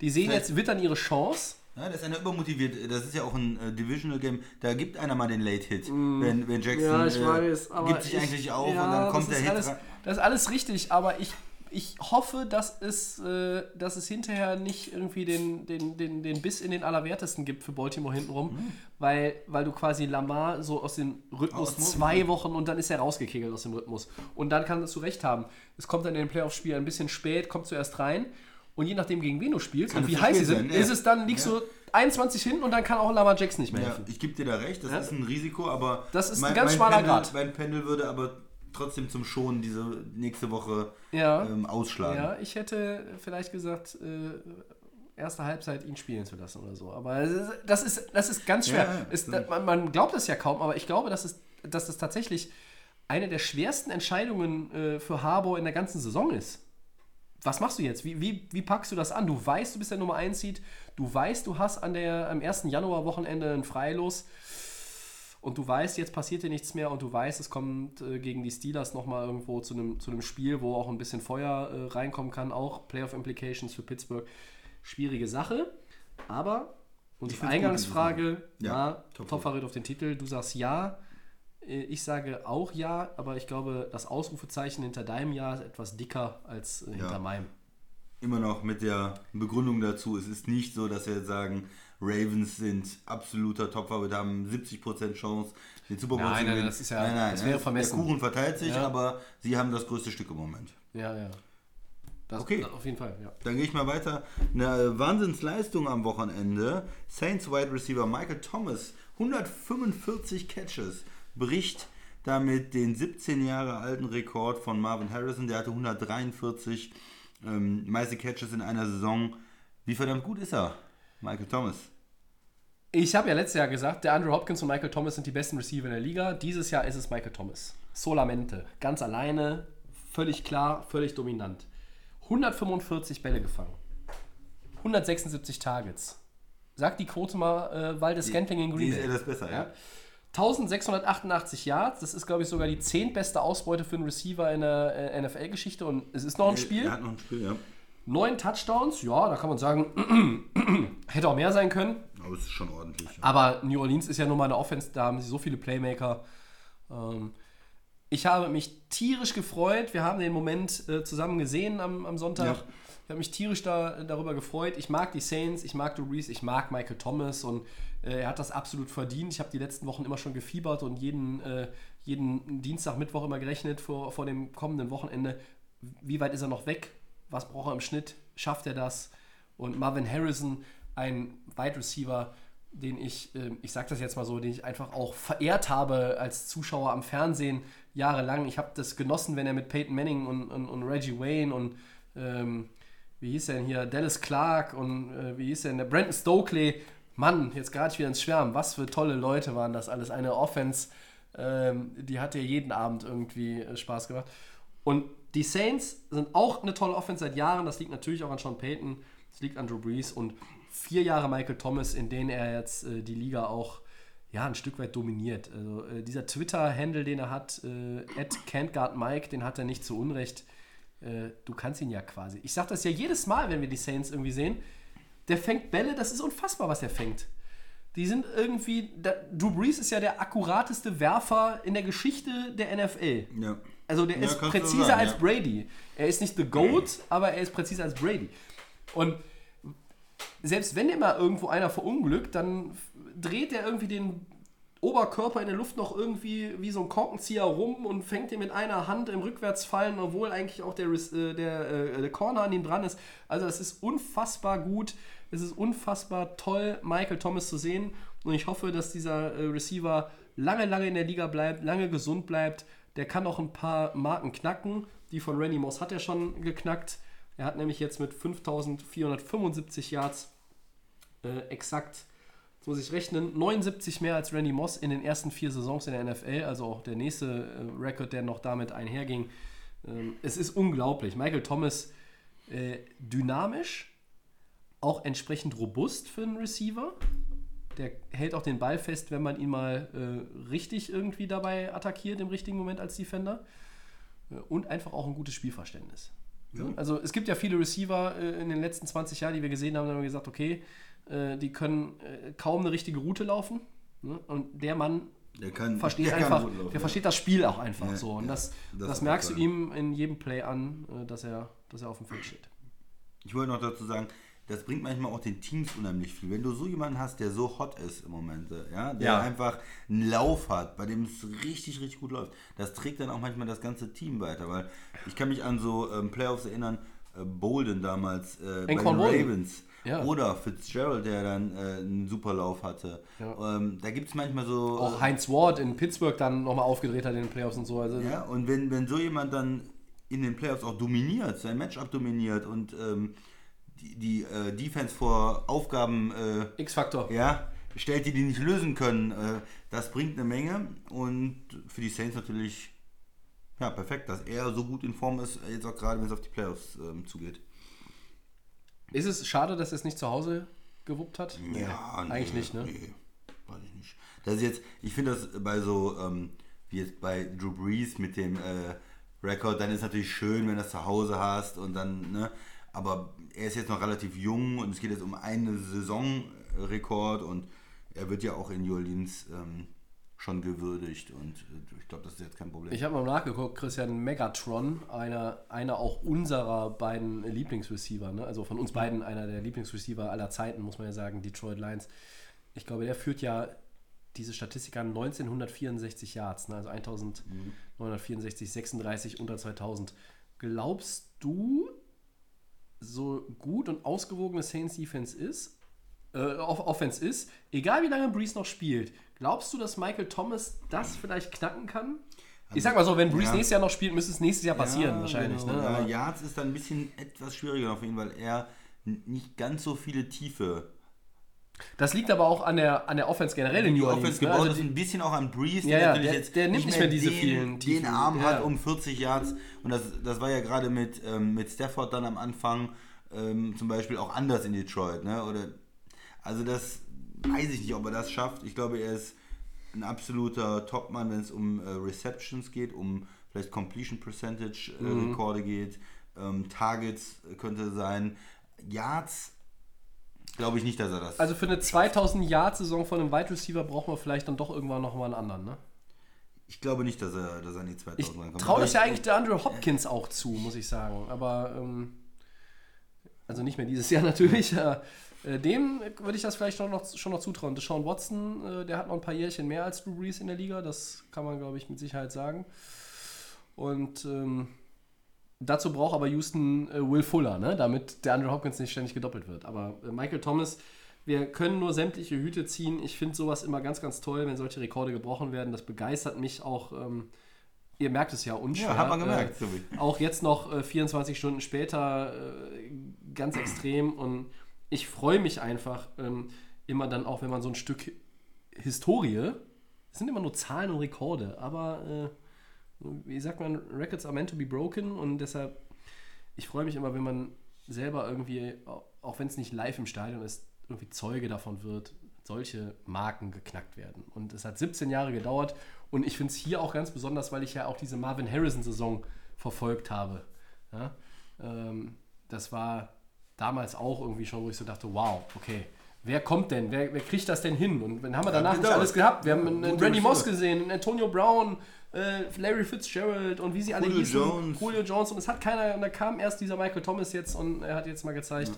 Die sehen Vielleicht- jetzt, wittern ihre Chance. Ja, das ist einer übermotiviert. Das ist ja auch ein äh, Divisional Game. Da gibt einer mal den Late Hit. Wenn, wenn Jackson äh, gibt sich ich- eigentlich auf ja, und dann kommt das der ist Hit alles. Das ist alles richtig, aber ich, ich hoffe, dass es, äh, dass es hinterher nicht irgendwie den, den, den, den Biss in den Allerwertesten gibt für Baltimore hintenrum, Mhm. weil, weil du quasi Lamar so aus dem Rhythmus Aus zwei. Wochen und dann ist er rausgekegelt aus dem Rhythmus. Und dann kannst du recht haben. Es kommt dann in den Playoff-Spiel ein bisschen spät, kommt zuerst rein. Und je nachdem, gegen wen du spielst Kann und wie heiß sie sind, ja. ist es dann, liegst Ja. du 21 hinten und dann kann auch Lamar Jackson nicht mehr Ja, helfen. ich gebe dir da recht, das Ja? ist ein Risiko, aber Das ist ein ganz schmaler Pendel, Grat. mein Pendel würde aber trotzdem zum Schonen diese nächste Woche Ja. ähm, ausschlagen. Ja, ich hätte vielleicht gesagt, äh, erste Halbzeit ihn spielen zu lassen oder so. Aber ist- das ist, das ist ganz schwer. Ja, ja, stimmt. man, man glaubt es ja kaum, aber ich glaube, dass, es, dass das tatsächlich eine der schwersten Entscheidungen äh, für Harbour in der ganzen Saison ist. Was machst du jetzt? Wie, wie, wie packst du das an? Du weißt, du bist der Nummer 1 Seed. Du weißt, du hast an der, am 1. Januar-Wochenende ein Freilos. und du weißt, jetzt passiert dir nichts mehr und du weißt, es kommt äh, gegen die Steelers nochmal irgendwo zu einem zu einem Spiel, wo auch ein bisschen Feuer äh, reinkommen kann, auch Playoff Implications für Pittsburgh. Schwierige Sache, aber unsere Eingangsfrage Ja, war Top Top-Favorit auf den Titel. Du sagst ja. Äh, Ich sage auch ja, aber ich glaube, das Ausrufezeichen hinter deinem Ja ist etwas dicker als äh, hinter Ja. meinem. Immer noch mit der Begründung dazu, es ist nicht so, dass wir jetzt sagen, Ravens sind absoluter Topfavorit, haben 70% Chance, den Super Bowl Nein, zu nein, gewinnen. das ist ja- nein, nein, das wäre der vermessen. Kuchen verteilt sich, Ja. aber sie haben das größte Stück im Moment. Ja, ja. Das, Okay. Auf jeden Fall, ja. Dann gehe ich mal weiter. Eine Wahnsinnsleistung am Wochenende. Saints Wide Receiver Michael Thomas, 145 Catches, bricht damit den 17 Jahre alten Rekord von Marvin Harrison. Der hatte 143 ähm, meiste Catches in einer Saison. Wie verdammt gut ist er, Michael Thomas? Ich habe ja letztes Jahr gesagt, der Andrew Hopkins und Michael Thomas sind die besten Receiver in der Liga. Dieses Jahr ist es Michael Thomas. Solamente. Ganz alleine, völlig klar, völlig dominant. 145 Bälle gefangen. 176 Targets. Sag die Quote mal, äh, Waldes Scantling in Die Green ist Bay. etwas besser, ja. 1688 Yards, das ist, glaube ich, sogar die zehntbeste Ausbeute für einen Receiver in der äh, NFL-Geschichte und es ist noch ein Spiel. Er hat noch ein Spiel, ja. Neun Touchdowns, ja, da kann man sagen, *clears throat* hätte auch mehr sein können. Aber es ist schon ordentlich. Ja. Aber New Orleans ist ja nun mal eine Offense, da haben sie so viele Playmaker. Ähm, ich habe mich tierisch gefreut. Wir haben den Moment äh, zusammen gesehen am, am Sonntag. Ja. Ich habe mich tierisch da, darüber gefreut. Ich mag die Saints, ich mag Drew Brees, ich mag Michael Thomas und er hat das absolut verdient. Ich habe die letzten Wochen immer schon gefiebert und jeden, äh, jeden Dienstag, Mittwoch immer gerechnet vor, vor dem kommenden Wochenende. Wie weit ist er noch weg? Was braucht er im Schnitt? Schafft er das? Und Marvin Harrison, ein Wide Receiver, den ich, ähm, ich sage das jetzt mal so, den ich einfach auch verehrt habe als Zuschauer am Fernsehen jahrelang. Ich habe das genossen, wenn er mit Peyton Manning und, und, und Reggie Wayne und ähm, wie hieß er denn hier, Dallas Clark und äh, wie hieß der denn, Brandon Stokely, Mann, jetzt gerade wieder ins Schwärmen, was für tolle Leute waren das alles. Eine Offense, ähm, die hat ja jeden Abend irgendwie äh, Spaß gemacht. Und die Saints sind auch eine tolle Offense seit Jahren. Das liegt natürlich auch an Sean Payton, das liegt an Drew Brees und vier Jahre Michael Thomas, in denen er jetzt äh, die Liga auch ja, ein Stück weit dominiert. Also äh, dieser Twitter-Handle, den er hat, äh, @can'tguardmike, den hat er nicht zu Unrecht. Äh, du kannst ihn ja quasi. Ich sag das ja jedes Mal, wenn wir die Saints irgendwie sehen. Der fängt Bälle, das ist unfassbar, was er fängt. Die sind irgendwie. Da, Drew Brees ist ja der akkurateste Werfer in der Geschichte der NFL. ja. Also der Ja, ist präziser sagen, als ja. Brady. Er ist nicht the GOAT, aber er ist präziser als Brady. Und selbst wenn immer irgendwo einer verunglückt, dann dreht er irgendwie den Oberkörper in der Luft noch irgendwie wie so ein Korkenzieher rum und fängt ihn mit einer Hand im Rückwärtsfallen, obwohl eigentlich auch der, äh, der, äh, der Corner an ihm dran ist. Also es ist unfassbar gut, es ist unfassbar toll, Michael Thomas zu sehen. Und ich hoffe, dass dieser äh, Receiver lange, lange in der Liga bleibt, lange gesund bleibt. Der kann auch ein paar Marken knacken. Die von Randy Moss hat er schon geknackt. Er hat nämlich jetzt mit 5475 Yards äh, exakt, jetzt muss ich rechnen, 79 mehr als Randy Moss in den ersten vier Saisons in der NFL, also auch der nächste äh, Rekord, der noch damit einherging. Ähm, es ist unglaublich. Michael Thomas äh, dynamisch, auch entsprechend robust für einen Receiver. Der hält auch den Ball fest, wenn man ihn mal äh, richtig irgendwie dabei attackiert, im richtigen Moment als Defender. Äh, und einfach auch ein gutes Spielverständnis. Also es gibt ja viele Receiver äh, in den letzten 20 Jahren, die wir gesehen haben, da haben wir gesagt, okay, äh, die können äh, kaum eine richtige Route laufen. Ne? Und der Mann Der kann, versteht der einfach, laufen, der ja. versteht das Spiel auch einfach Ja, so. Und ja, das, das das, merkst du ihm in jedem Play an, äh, dass er, dass er auf dem Feld steht. Ich wollte noch dazu sagen, das bringt manchmal auch den Teams unheimlich viel. Wenn du so jemanden hast, der so hot ist im Moment, äh, ja, der Ja. einfach einen Lauf hat, bei dem es richtig, richtig gut läuft, das trägt dann auch manchmal das ganze Team weiter. Weil ich kann mich an so ähm, Playoffs erinnern, äh, Bolden damals äh, bei den. Ravens. Ja. Oder Fitzgerald, der dann äh, einen super Lauf hatte. Ja. Ähm, da gibt es manchmal so. Auch Heinz Ward in Pittsburgh dann nochmal aufgedreht hat in den Playoffs und so. Also, Ja, und wenn, wenn so jemand dann in den Playoffs auch dominiert, sein Matchup dominiert und ähm, die, die äh, Defense vor Aufgaben äh, X-Faktor. ja, stellt, die die nicht lösen können, äh, das bringt eine Menge und für die Saints natürlich ja, perfekt, dass er so gut in Form ist, jetzt auch gerade wenn es auf die Playoffs ähm, zugeht. Ist es schade, dass er es nicht zu Hause gewuppt hat? Ja, eigentlich nicht, ne? Nee, weiß ich nicht. Das ist jetzt, ich finde das bei so, ähm, wie jetzt bei Drew Brees mit dem äh, Rekord, dann ist natürlich schön, wenn du das zu Hause hast und dann, ne, aber er ist jetzt noch relativ jung und es geht jetzt um einen Saisonrekord und er wird ja auch in New Orleans ähm, schon gewürdigt und äh, ich glaube, das ist jetzt kein Problem. Ich habe mal nachgeguckt, Christian Megatron, einer, einer auch unserer beiden Lieblingsreceiver, ne? also von uns beiden einer der Lieblingsreceiver aller Zeiten, muss man ja sagen, Detroit Lions. Ich glaube, der führt ja diese Statistik an 1964 Yards, ne? also 1964, 36 unter 2000. Glaubst du, so gut und ausgewogene Saints Defense ist, äh, Off- Offense ist, egal wie lange Breeze noch spielt, glaubst du, dass Michael Thomas das vielleicht knacken kann? Ich sag mal so, wenn Breeze Ja. nächstes Jahr noch spielt, müsste es nächstes Jahr passieren, Ja, wahrscheinlich. genau. Ne? Ja, Aber- Yards ist dann ein bisschen etwas schwieriger auf ihn, weil er nicht ganz so viele Tiefe Das liegt aber auch an der, an der Offense generell in die New Offense Orleans. Ne? gebaut Also die, ein bisschen auch an Breeze, Ja, ja, natürlich der- jetzt der nimmt nicht mehr diese den, vielen den Tiefen. Arm Ja. hat um 40 Yards und das, das war ja gerade mit, ähm, mit Stafford dann am Anfang ähm, zum Beispiel auch anders in Detroit, ne? Oder also das weiß ich nicht, ob er das schafft. Ich glaube, er ist ein absoluter Topmann, wenn es um äh, Receptions geht, um vielleicht Completion Percentage äh, Mhm. Rekorde geht, ähm, Targets könnte sein, Yards glaube ich nicht, dass er das. also für eine 2000 Yard Saison von einem Wide Receiver braucht man vielleicht dann doch irgendwann noch mal einen anderen. Ne? ich glaube nicht, dass er, dass er an die 2000 Ich rankommt. traue das ja ich- eigentlich der Andrew Hopkins auch zu, muss ich sagen. Aber ähm, also nicht mehr dieses Jahr *laughs* natürlich. Äh, dem würde ich das vielleicht schon noch, schon noch zutrauen. Deshaun Watson, äh, der hat noch ein paar Jährchen mehr als Drew Brees in der Liga. Das kann man, glaube ich, mit Sicherheit sagen. Und ähm, dazu braucht aber Houston äh, Will Fuller, ne? damit der Andrew Hopkins nicht ständig gedoppelt wird. Aber äh, Michael Thomas, wir können nur sämtliche Hüte ziehen. Ich finde sowas immer ganz, ganz toll, wenn solche Rekorde gebrochen werden. Das begeistert mich auch. Ähm, ihr merkt es ja unschwer. Ja, hat man gemerkt, Äh, auch jetzt noch äh, 24 Stunden später äh, ganz extrem. Und ich freue mich einfach ähm, immer dann auch, wenn man so ein Stück Historie, es sind immer nur Zahlen und Rekorde, aber äh, wie sagt man, Records are meant to be broken und deshalb, ich freue mich immer, wenn man selber irgendwie, auch wenn es nicht live im Stadion ist, irgendwie Zeuge davon wird, solche Marken geknackt werden. Und es hat 17 Jahre gedauert und ich finde es hier auch ganz besonders, weil ich ja auch diese Marvin Harrison-Saison verfolgt habe. Ja? Ähm, das war damals auch irgendwie schon, wo ich so dachte, wow, okay, wer kommt denn? Wer, wer kriegt das denn hin? Und dann haben wir danach nicht gedauert. alles gehabt. Wir haben einen, einen Randy Moss gesehen, einen Antonio Brown, äh, Larry Fitzgerald und wie sie alle Julio hießen. Jones. Julio Jones. Und es hat keiner, und da kam erst dieser Michael Thomas jetzt und er hat jetzt mal gezeigt,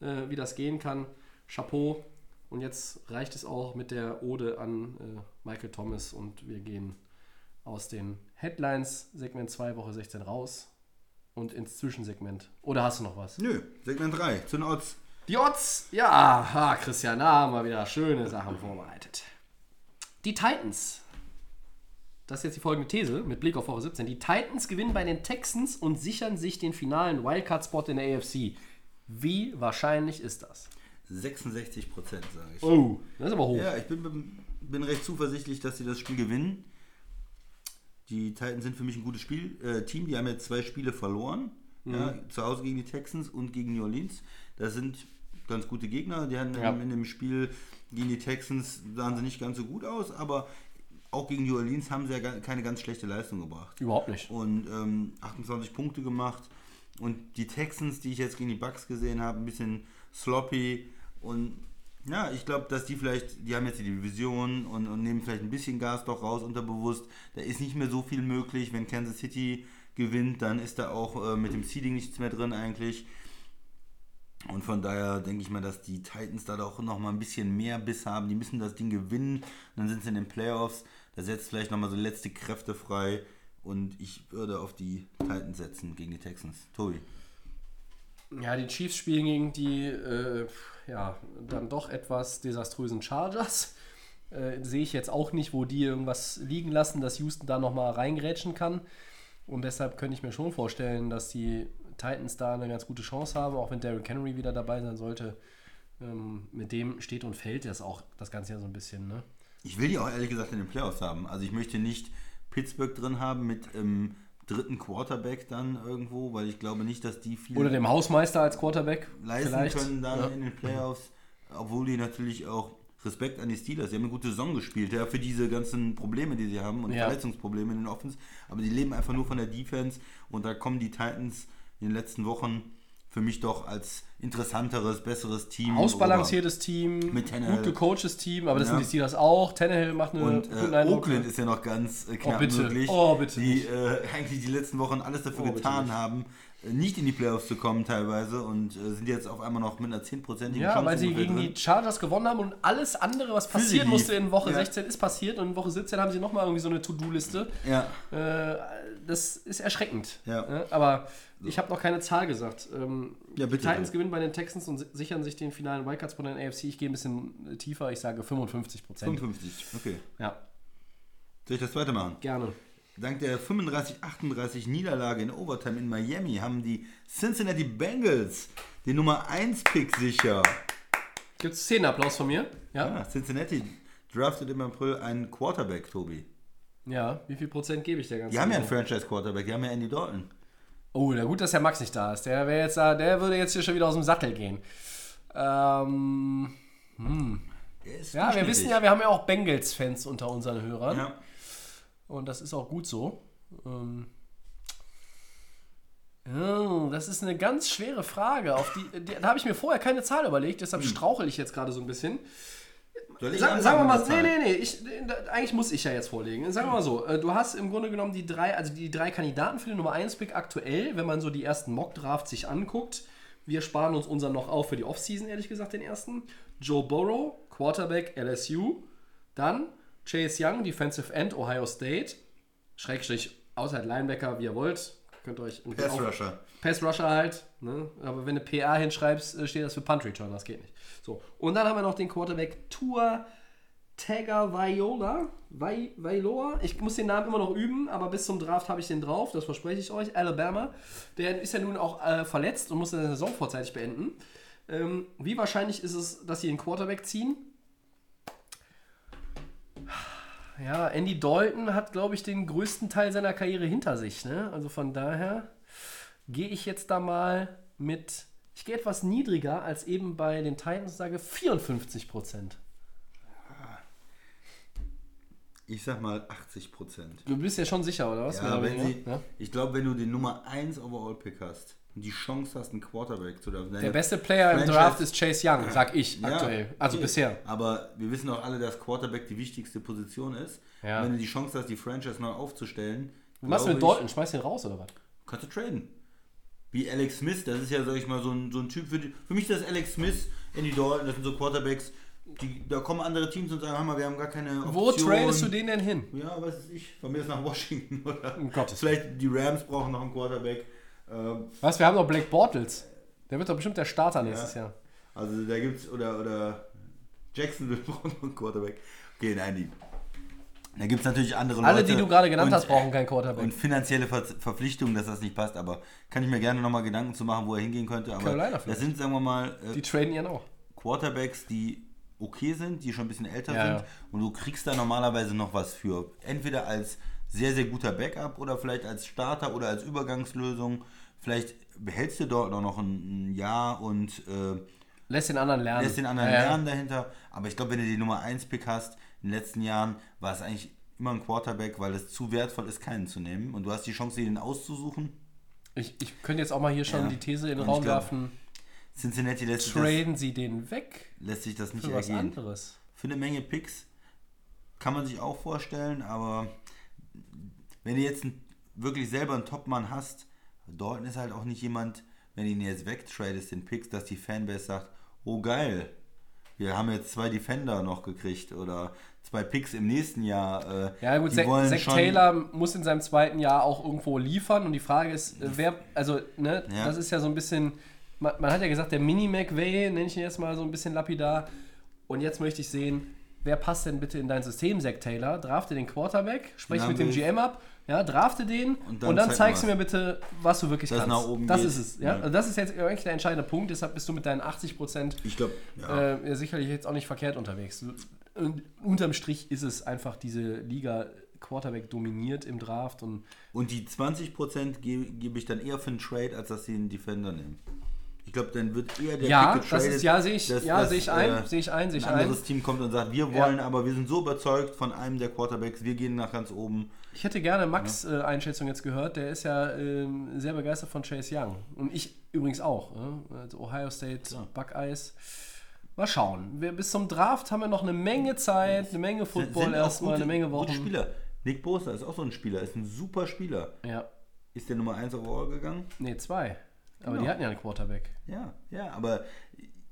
äh, wie das gehen kann. Chapeau. Und jetzt reicht es auch mit der Ode an äh, Michael Thomas und wir gehen aus den Headlines Segment 2 Woche 16 raus und ins Zwischensegment. Oder hast du noch was? Nö, Segment 3, zu den Odds. Die Odds, ja, ah, Christian, da haben wir wieder schöne Sachen vorbereitet. Die Titans. Das ist jetzt die folgende These mit Blick auf Woche 17. Die Titans gewinnen bei den Texans und sichern sich den finalen Wildcard-Spot in der AFC. Wie wahrscheinlich ist das? 66 Prozent, sage ich. Oh, das ist aber hoch. Ja, ich bin, bin recht zuversichtlich, dass sie das Spiel gewinnen. Die Titans sind für mich ein gutes Spiel, äh, Team. Die haben jetzt zwei Spiele verloren. Ja, zu Hause gegen die Texans und gegen New Orleans. Das sind ganz gute Gegner. Die haben Ja. in dem Spiel gegen die Texans sahen sie nicht ganz so gut aus, aber auch gegen New Orleans haben sie ja keine ganz schlechte Leistung gebracht. Überhaupt nicht. und ähm, 28 Punkte gemacht. Und die Texans, die ich jetzt gegen die Bucks gesehen habe, ein bisschen sloppy. Und ja, ich glaube, dass die vielleicht, die haben jetzt die Division und, und nehmen vielleicht ein bisschen Gas doch raus, unterbewusst. Da ist nicht mehr so viel möglich. Wenn Kansas City gewinnt, dann ist da auch äh, mit dem Seeding nichts mehr drin eigentlich. Und von daher denke ich mal, dass die Titans da doch noch mal ein bisschen mehr Biss haben. Die müssen das Ding gewinnen. Und dann sind sie in den Playoffs. Da setzt vielleicht noch mal so letzte Kräfte frei. Und ich würde auf die Titans setzen gegen die Texans. Tobi. Ja, die Chiefs spielen gegen die, äh, ja, dann doch etwas desaströsen Chargers. Äh, Sehe ich jetzt auch nicht, wo die irgendwas liegen lassen, dass Houston da nochmal reingrätschen kann. Und deshalb könnte ich mir schon vorstellen, dass die Titans da eine ganz gute Chance haben, auch wenn Derrick Henry wieder dabei sein sollte. Ähm, mit dem steht und fällt das auch das Ganze ja so ein bisschen, ne? Ich will die auch ehrlich gesagt in den Playoffs haben. Also ich möchte nicht Pittsburgh drin haben mit ähm, dritten Quarterback dann irgendwo, weil ich glaube nicht, dass die viel Oder dem Hausmeister als Quarterback leisten vielleicht. können dann Ja. in den Playoffs, obwohl die natürlich auch Respekt an die Steelers. Sie haben eine gute Saison gespielt, ja, für diese ganzen Probleme, die sie haben und Ja. Verletzungsprobleme in den Offens. Aber die leben einfach nur von der Defense und da kommen die Titans in den letzten Wochen für mich doch als interessanteres, besseres Team. Ausbalanciertes Team, Mit Tannehill. gut gecoachtes Team, aber das Ja. sind die Steelers auch. Tannehill macht eine Und äh. Oakland ist ja noch ganz äh, knapp bitte. möglich. Oh, bitte Die äh, *laughs* eigentlich die letzten Wochen alles dafür Oh, getan haben, nicht in die Playoffs zu kommen teilweise und äh, sind jetzt auf einmal noch mit einer 10%igen Ja, Chance weil sie gegen drin. die Chargers gewonnen haben und alles andere, was sie passieren musste in Woche Ja. 16, ist passiert und in Woche 17 haben sie nochmal irgendwie so eine To-Do-Liste. Ja, Äh, das ist erschreckend. Ja. Ne? Aber ich habe noch keine Zahl gesagt. Ähm, Ja, bitte, die Titans bitte. gewinnen bei den Texans und si- sichern sich den finalen Wildcard-Spot in der AFC. Ich gehe ein bisschen tiefer, ich sage 55 Prozent. 55. Okay. Ja, Soll ich das zweite machen? gerne. Dank der 35-38 Niederlage in Overtime in Miami haben die Cincinnati Bengals den Nummer 1 Pick sicher. Gibt es 10 Applaus von mir? Ja? Ah, Cincinnati draftet im April einen Quarterback, Tobi. Ja, wie viel Prozent gebe ich der ganzen Die haben ja einen? Franchise-Quarterback, die haben ja Andy Dalton. Oh, na gut, dass der Max nicht da ist. Der wäre jetzt da, der würde jetzt hier schon wieder aus dem Sattel gehen. Ähm, ist ja, wir wissen ja, wir haben ja auch Bengals-Fans unter unseren Hörern. Ja. Und das ist auch gut so. Ähm, ja, das ist eine ganz schwere Frage. Auf die, die, da habe ich mir vorher keine Zahl überlegt, deshalb strauchel ich jetzt gerade so ein bisschen. Anfangen sagen wir mal, nee, nee, nee, ich, eigentlich muss ich ja jetzt vorlegen. Sagen wir mal so, äh, du hast im Grunde genommen die drei, also die drei Kandidaten für den Nummer 1 Pick aktuell, wenn man so die ersten Mock-Drafts sich anguckt. Wir sparen uns unseren noch auf für die Offseason, ehrlich gesagt, den ersten. Joe Burrow, Quarterback LSU. Dann Chase Young, Defensive End, Ohio State. Schrägstrich, Outside Linebacker, wie ihr wollt. Könnt ihr euch Pass Rusher. Pass Rusher halt, ne? aber wenn du PA hinschreibst, äh, steht das für Punt Return, das geht nicht. So, und dann haben wir noch den Quarterback Tua Tagovailoa, Vai- Vailoa, ich muss den Namen immer noch üben, aber bis zum Draft habe ich den drauf, das verspreche ich euch, Alabama. Der ist ja nun auch äh, verletzt und muss seine Saison vorzeitig beenden. Ähm, wie wahrscheinlich ist es, dass sie den Quarterback ziehen? Ja, Andy Dalton hat, glaube ich, den größten Teil seiner Karriere hinter sich. Ne? Also von daher gehe ich jetzt da mal mit. Ich gehe etwas niedriger als eben bei den Titans, sage 54 Prozent. Ich sag mal 80 Prozent. Du bist ja schon sicher, oder was? Ja, oder wenn weniger? sie, Ja? Ich glaube, wenn du den Nummer 1 Overall-Pick hast und die Chance hast, einen Quarterback zu draften. Der beste Player im Franchise- Draft ist Chase Young, sag ich Ja, aktuell. Also okay. bisher. Aber wir wissen auch alle, dass Quarterback die wichtigste Position ist. Ja. Und wenn du die Chance hast, die Franchise neu aufzustellen, Was machst du mit Dalton? Schmeißt den raus oder was? Kannst du traden. Wie Alex Smith, das ist ja, sag ich mal, so ein, so ein Typ. Für, die, für mich ist das Alex Smith, Andy Dalton, das sind so Quarterbacks, die, da kommen andere Teams und sagen, hör mal, wir haben gar keine Wo Option. tradest du den denn hin? Ja, was weiß ich, von mir ist nach Washington *laughs* oder Um Gottes vielleicht die Rams brauchen noch einen Quarterback. Ähm, Was? Wir haben doch Blake Bortles. Der wird doch bestimmt der Starter nächstes Jahr. also da gibt's, oder, oder Jacksonville *laughs* braucht noch einen Quarterback. Okay, nein, die. Da gibt es natürlich andere Leute. Alle, die du gerade genannt und, hast, brauchen keinen Quarterback. Und finanzielle Ver Verpflichtungen, dass das nicht passt, aber kann ich mir gerne nochmal Gedanken zu machen, wo er hingehen könnte. Aber Carolina das vielleicht. sind, sagen wir mal, äh, Die traden ihren auch. Quarterbacks, die okay sind, die schon ein bisschen älter Ja, sind ja. und du kriegst da normalerweise noch was für. Entweder als sehr, sehr guter Backup oder vielleicht als Starter oder als Übergangslösung. Vielleicht behältst du dort noch ein, ein Jahr und äh, Lässt den anderen lernen. lässt den anderen Ja, lernen dahinter. Aber ich glaube, wenn du die Nummer 1 Pick hast, in den letzten Jahren war es eigentlich immer ein Quarterback, weil es zu wertvoll ist, keinen zu nehmen. Und du hast die Chance, den auszusuchen. Ich, ich könnte jetzt auch mal hier schon Ja. die These in den Und Raum glaub, werfen. Cincinnati lässt sich, das, Traden sie den weg lässt sich das nicht für was ergehen. anderes. Für eine Menge Picks kann man sich auch vorstellen, aber wenn du jetzt ein, wirklich selber einen Topmann hast, Dalton ist halt auch nicht jemand, wenn du ihn jetzt wegtradest, den Picks, dass die Fanbase sagt, oh geil, wir haben jetzt zwei Defender noch gekriegt oder zwei Picks im nächsten Jahr. Äh, Ja gut, Zach, Zach Taylor muss in seinem zweiten Jahr auch irgendwo liefern und die Frage ist, äh, wer, also, ne, Ja. das ist ja so ein bisschen, man, man hat ja gesagt, der Mini-McVay, nenne ich ihn jetzt mal so ein bisschen lapidar und jetzt möchte ich sehen, wer passt denn bitte in dein System, Zach Taylor? Drafte den Quarterback, sprich Ja, mit dem GM ab, ja, drafte den und dann dann, zeig zeigst du mir bitte, was du wirklich kannst. nach oben das geht. ist es, ja. Ja. Also das ist jetzt eigentlich der entscheidende Punkt, deshalb bist du mit deinen 80 Prozent ja. äh, sicherlich jetzt auch nicht verkehrt unterwegs. Und unterm Strich ist es einfach diese Liga Quarterback dominiert im Draft und Und die 20% gebe gebe ich dann eher für einen Trade, als dass sie einen Defender nehmen. Ich glaube, dann wird eher der Ja, Pick das ist, ja, sehe ich, dass- ja, sehe ich ein, äh, sehe ich ein, sehe ich ein ein. anderes Team kommt und sagt, wir Ja. wollen, aber wir sind so überzeugt von einem der Quarterbacks, wir gehen nach ganz oben. Ich hätte gerne Max äh, Einschätzung jetzt gehört. Der ist ja ähm, sehr begeistert von Chase Young. Und ich übrigens auch. Ne? Also Ohio State, Buckeyes. Mal schauen. Wir, bis zum Draft haben wir noch eine Menge Zeit, eine Menge Football erstmal, gute- eine Menge Gute Wochen. Spieler. Nick Bosa ist auch so ein Spieler, ist ein super Spieler. Ja. Ist der Nummer 1 overall gegangen? Nee, zwei. Aber Genau. die hatten ja einen Quarterback. Ja, ja, aber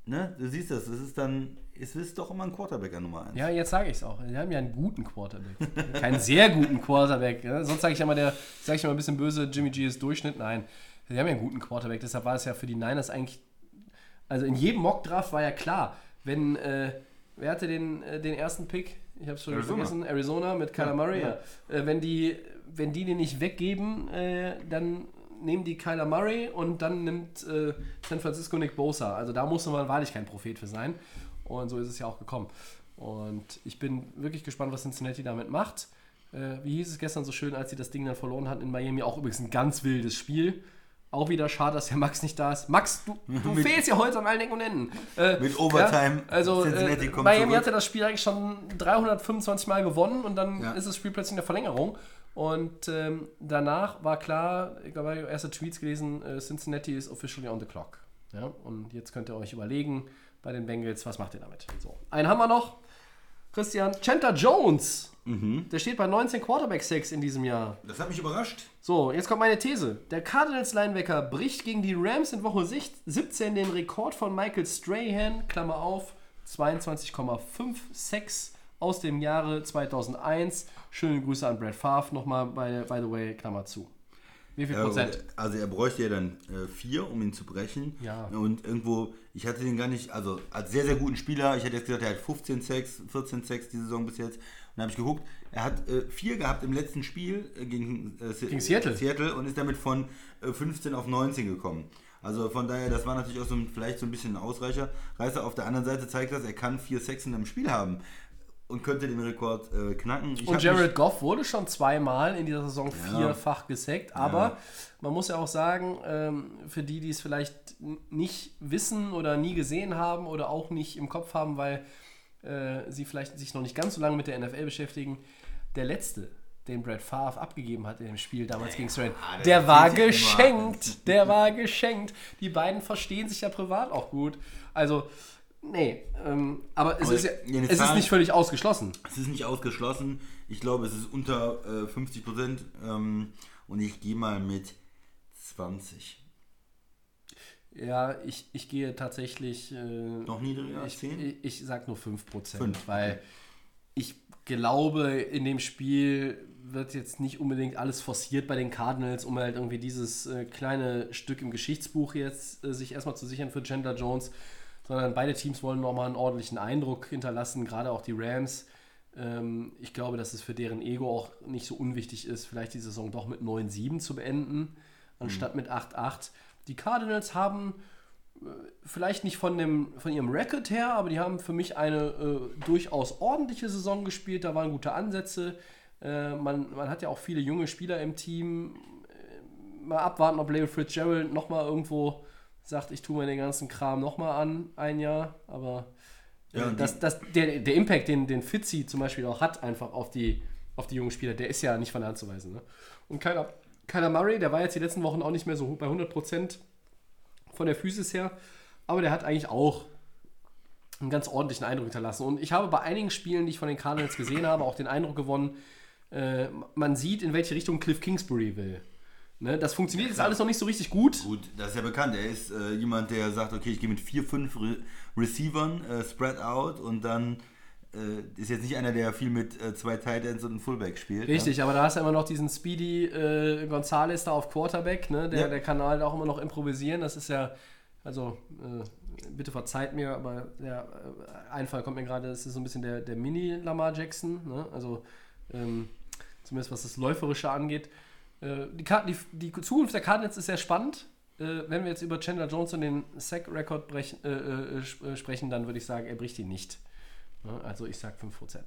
ne, du siehst das, es ist dann, es ist doch immer ein Quarterback an Nummer 1. Ja, jetzt sage ich es auch. Die haben ja einen guten Quarterback. Keinen sehr guten Quarterback. Ne? Sonst sage ich immer, der, sage ich immer ein bisschen böse, Jimmy G ist Durchschnitt. Nein, die haben ja einen guten Quarterback. Deshalb war es ja für die Niners eigentlich. Also in jedem Mockdraft war ja klar, wenn. Äh, wer hatte den, äh, den ersten Pick? Ich habe es schon Arizona. vergessen. Arizona mit Kyler Murray. Ja. Äh, wenn, die, wenn die den nicht weggeben, äh, dann nehmen die Kyler Murray und dann nimmt äh, San Francisco Nick Bosa. Also da musste man wahrlich kein Prophet für sein. Und so ist es ja auch gekommen. Und ich bin wirklich gespannt, was Cincinnati damit macht. Äh, wie hieß es gestern so schön, als sie das Ding dann verloren hatten in Miami? Auch übrigens ein ganz wildes Spiel. Auch wieder schade, dass der Max nicht da ist. Max, du, du *laughs* Mit- fehlst ja heute an allen Ecken und Enden. Äh, Mit Overtime, Ja, also Cincinnati äh, kommt Miami zurück. hatte das Spiel eigentlich schon 325 Mal gewonnen und dann Ja. ist das Spiel plötzlich in der Verlängerung. Und ähm, danach war klar, ich habe erste Tweets gelesen, äh, Cincinnati is officially on the clock. Ja, und jetzt könnt ihr euch überlegen bei den Bengals, was macht ihr damit? So, einen haben wir noch. Christian, Chandler Jones. Der steht bei 19 Quarterback-Sacks in diesem Jahr. Das hat mich überrascht. So, jetzt kommt meine These. Der Cardinals-Linebacker bricht gegen die Rams in Woche 6 17 den Rekord von Michael Strahan, Klammer auf, 22,56 aus dem Jahre 2001. Schöne Grüße an Brad Favre nochmal, by, by the way, Klammer zu. Wie viel Ja, Prozent? und, also er bräuchte ja dann äh, vier, um ihn zu brechen. Ja. Und irgendwo, ich hatte den gar nicht, also als sehr, sehr guten Spieler, ich hätte jetzt gesagt, er hat 15 Sacks, 14 Sacks die Saison bis jetzt. Und dann habe ich geguckt, er hat äh, vier gehabt im letzten Spiel äh, gegen, äh, Gegen Seattle. Seattle und ist damit von äh, 15 auf 19 gekommen. Also von daher, das war natürlich auch so ein, vielleicht so ein bisschen ein Ausreicher. Reißer auf der anderen Seite zeigt das, er kann vier Sacks in einem Spiel haben und könnte den Rekord äh, knacken. Ich Und Jared Goff wurde schon zweimal in dieser Saison Ja. vierfach gesackt. Aber man muss ja auch sagen, ähm, für die, die es vielleicht nicht wissen oder nie gesehen haben oder auch nicht im Kopf haben, weil äh, sie vielleicht sich noch nicht ganz so lange mit der NFL beschäftigen, der letzte, den Brad Favre abgegeben hat in dem Spiel damals gegen Strand, der der war ja geschenkt. Der war geschenkt. Die beiden verstehen sich ja privat auch gut. Also, nee, ähm, aber es, Aber ist, ja, es ist Zahl- nicht völlig ausgeschlossen. Es ist nicht ausgeschlossen. Ich glaube, es ist unter äh, 50 Prozent. Ähm, und ich gehe mal mit 20. Ja, ich, ich gehe tatsächlich. Äh, Noch niedriger als ich, 10? ich, ich sag nur 5%, Fünf, weil ich glaube, in dem Spiel wird jetzt nicht unbedingt alles forciert bei den Cardinals, um halt irgendwie dieses äh, kleine Stück im Geschichtsbuch jetzt äh, sich erstmal zu sichern für Chandler Jones, sondern beide Teams wollen nochmal einen ordentlichen Eindruck hinterlassen, gerade auch die Rams. Ähm, ich glaube, dass es für deren Ego auch nicht so unwichtig ist, vielleicht die Saison doch mit 9-7 zu beenden, anstatt mit 8-8. Die Cardinals haben äh, vielleicht nicht von, dem, von ihrem Record her, aber die haben für mich eine äh, durchaus ordentliche Saison gespielt. Da waren gute Ansätze. Äh, man, man hat ja auch viele junge Spieler im Team. Äh, mal abwarten, ob Larry Fitzgerald nochmal irgendwo sagt, ich tue mir den ganzen Kram nochmal an, ein Jahr. Aber Ja, das, das, der, der Impact, den, den Fitzy zum Beispiel auch hat, einfach auf die, auf die jungen Spieler, der ist ja nicht von der Hand zu weisen. Ne? Und keiner, keiner Murray, der war jetzt die letzten Wochen auch nicht mehr so bei 100% von der Physis her, aber der hat eigentlich auch einen ganz ordentlichen Eindruck hinterlassen. Und ich habe bei einigen Spielen, die ich von den Cardinals gesehen habe, auch den Eindruck gewonnen, äh, man sieht, in welche Richtung Cliff Kingsbury will. Ne? Das funktioniert jetzt alles noch nicht so richtig gut. Gut, das ist ja bekannt. Er ist äh, jemand, der sagt, okay, ich gehe mit vier, fünf Re Receivern, äh, spread out und dann äh, ist jetzt nicht einer, der viel mit äh, zwei Tight Ends und einem Fullback spielt. Richtig, aber da hast du immer noch diesen Speedy äh, Gonzales da auf Quarterback, ne? der, Ja. der kann halt auch immer noch improvisieren. Das ist ja, also äh, bitte verzeiht mir, aber der äh, Einfall kommt mir gerade, das ist so ein bisschen der, der Mini-Lamar Jackson, ne? also ähm, zumindest was das Läuferische angeht. Äh, die, Card- die, die Zukunft der Cardinals ist sehr spannend. Äh, wenn wir jetzt über Chandler Jones und den Sack-Record äh, äh, äh, sprechen, dann würde ich sagen, er bricht ihn nicht. Also ich sage 5%.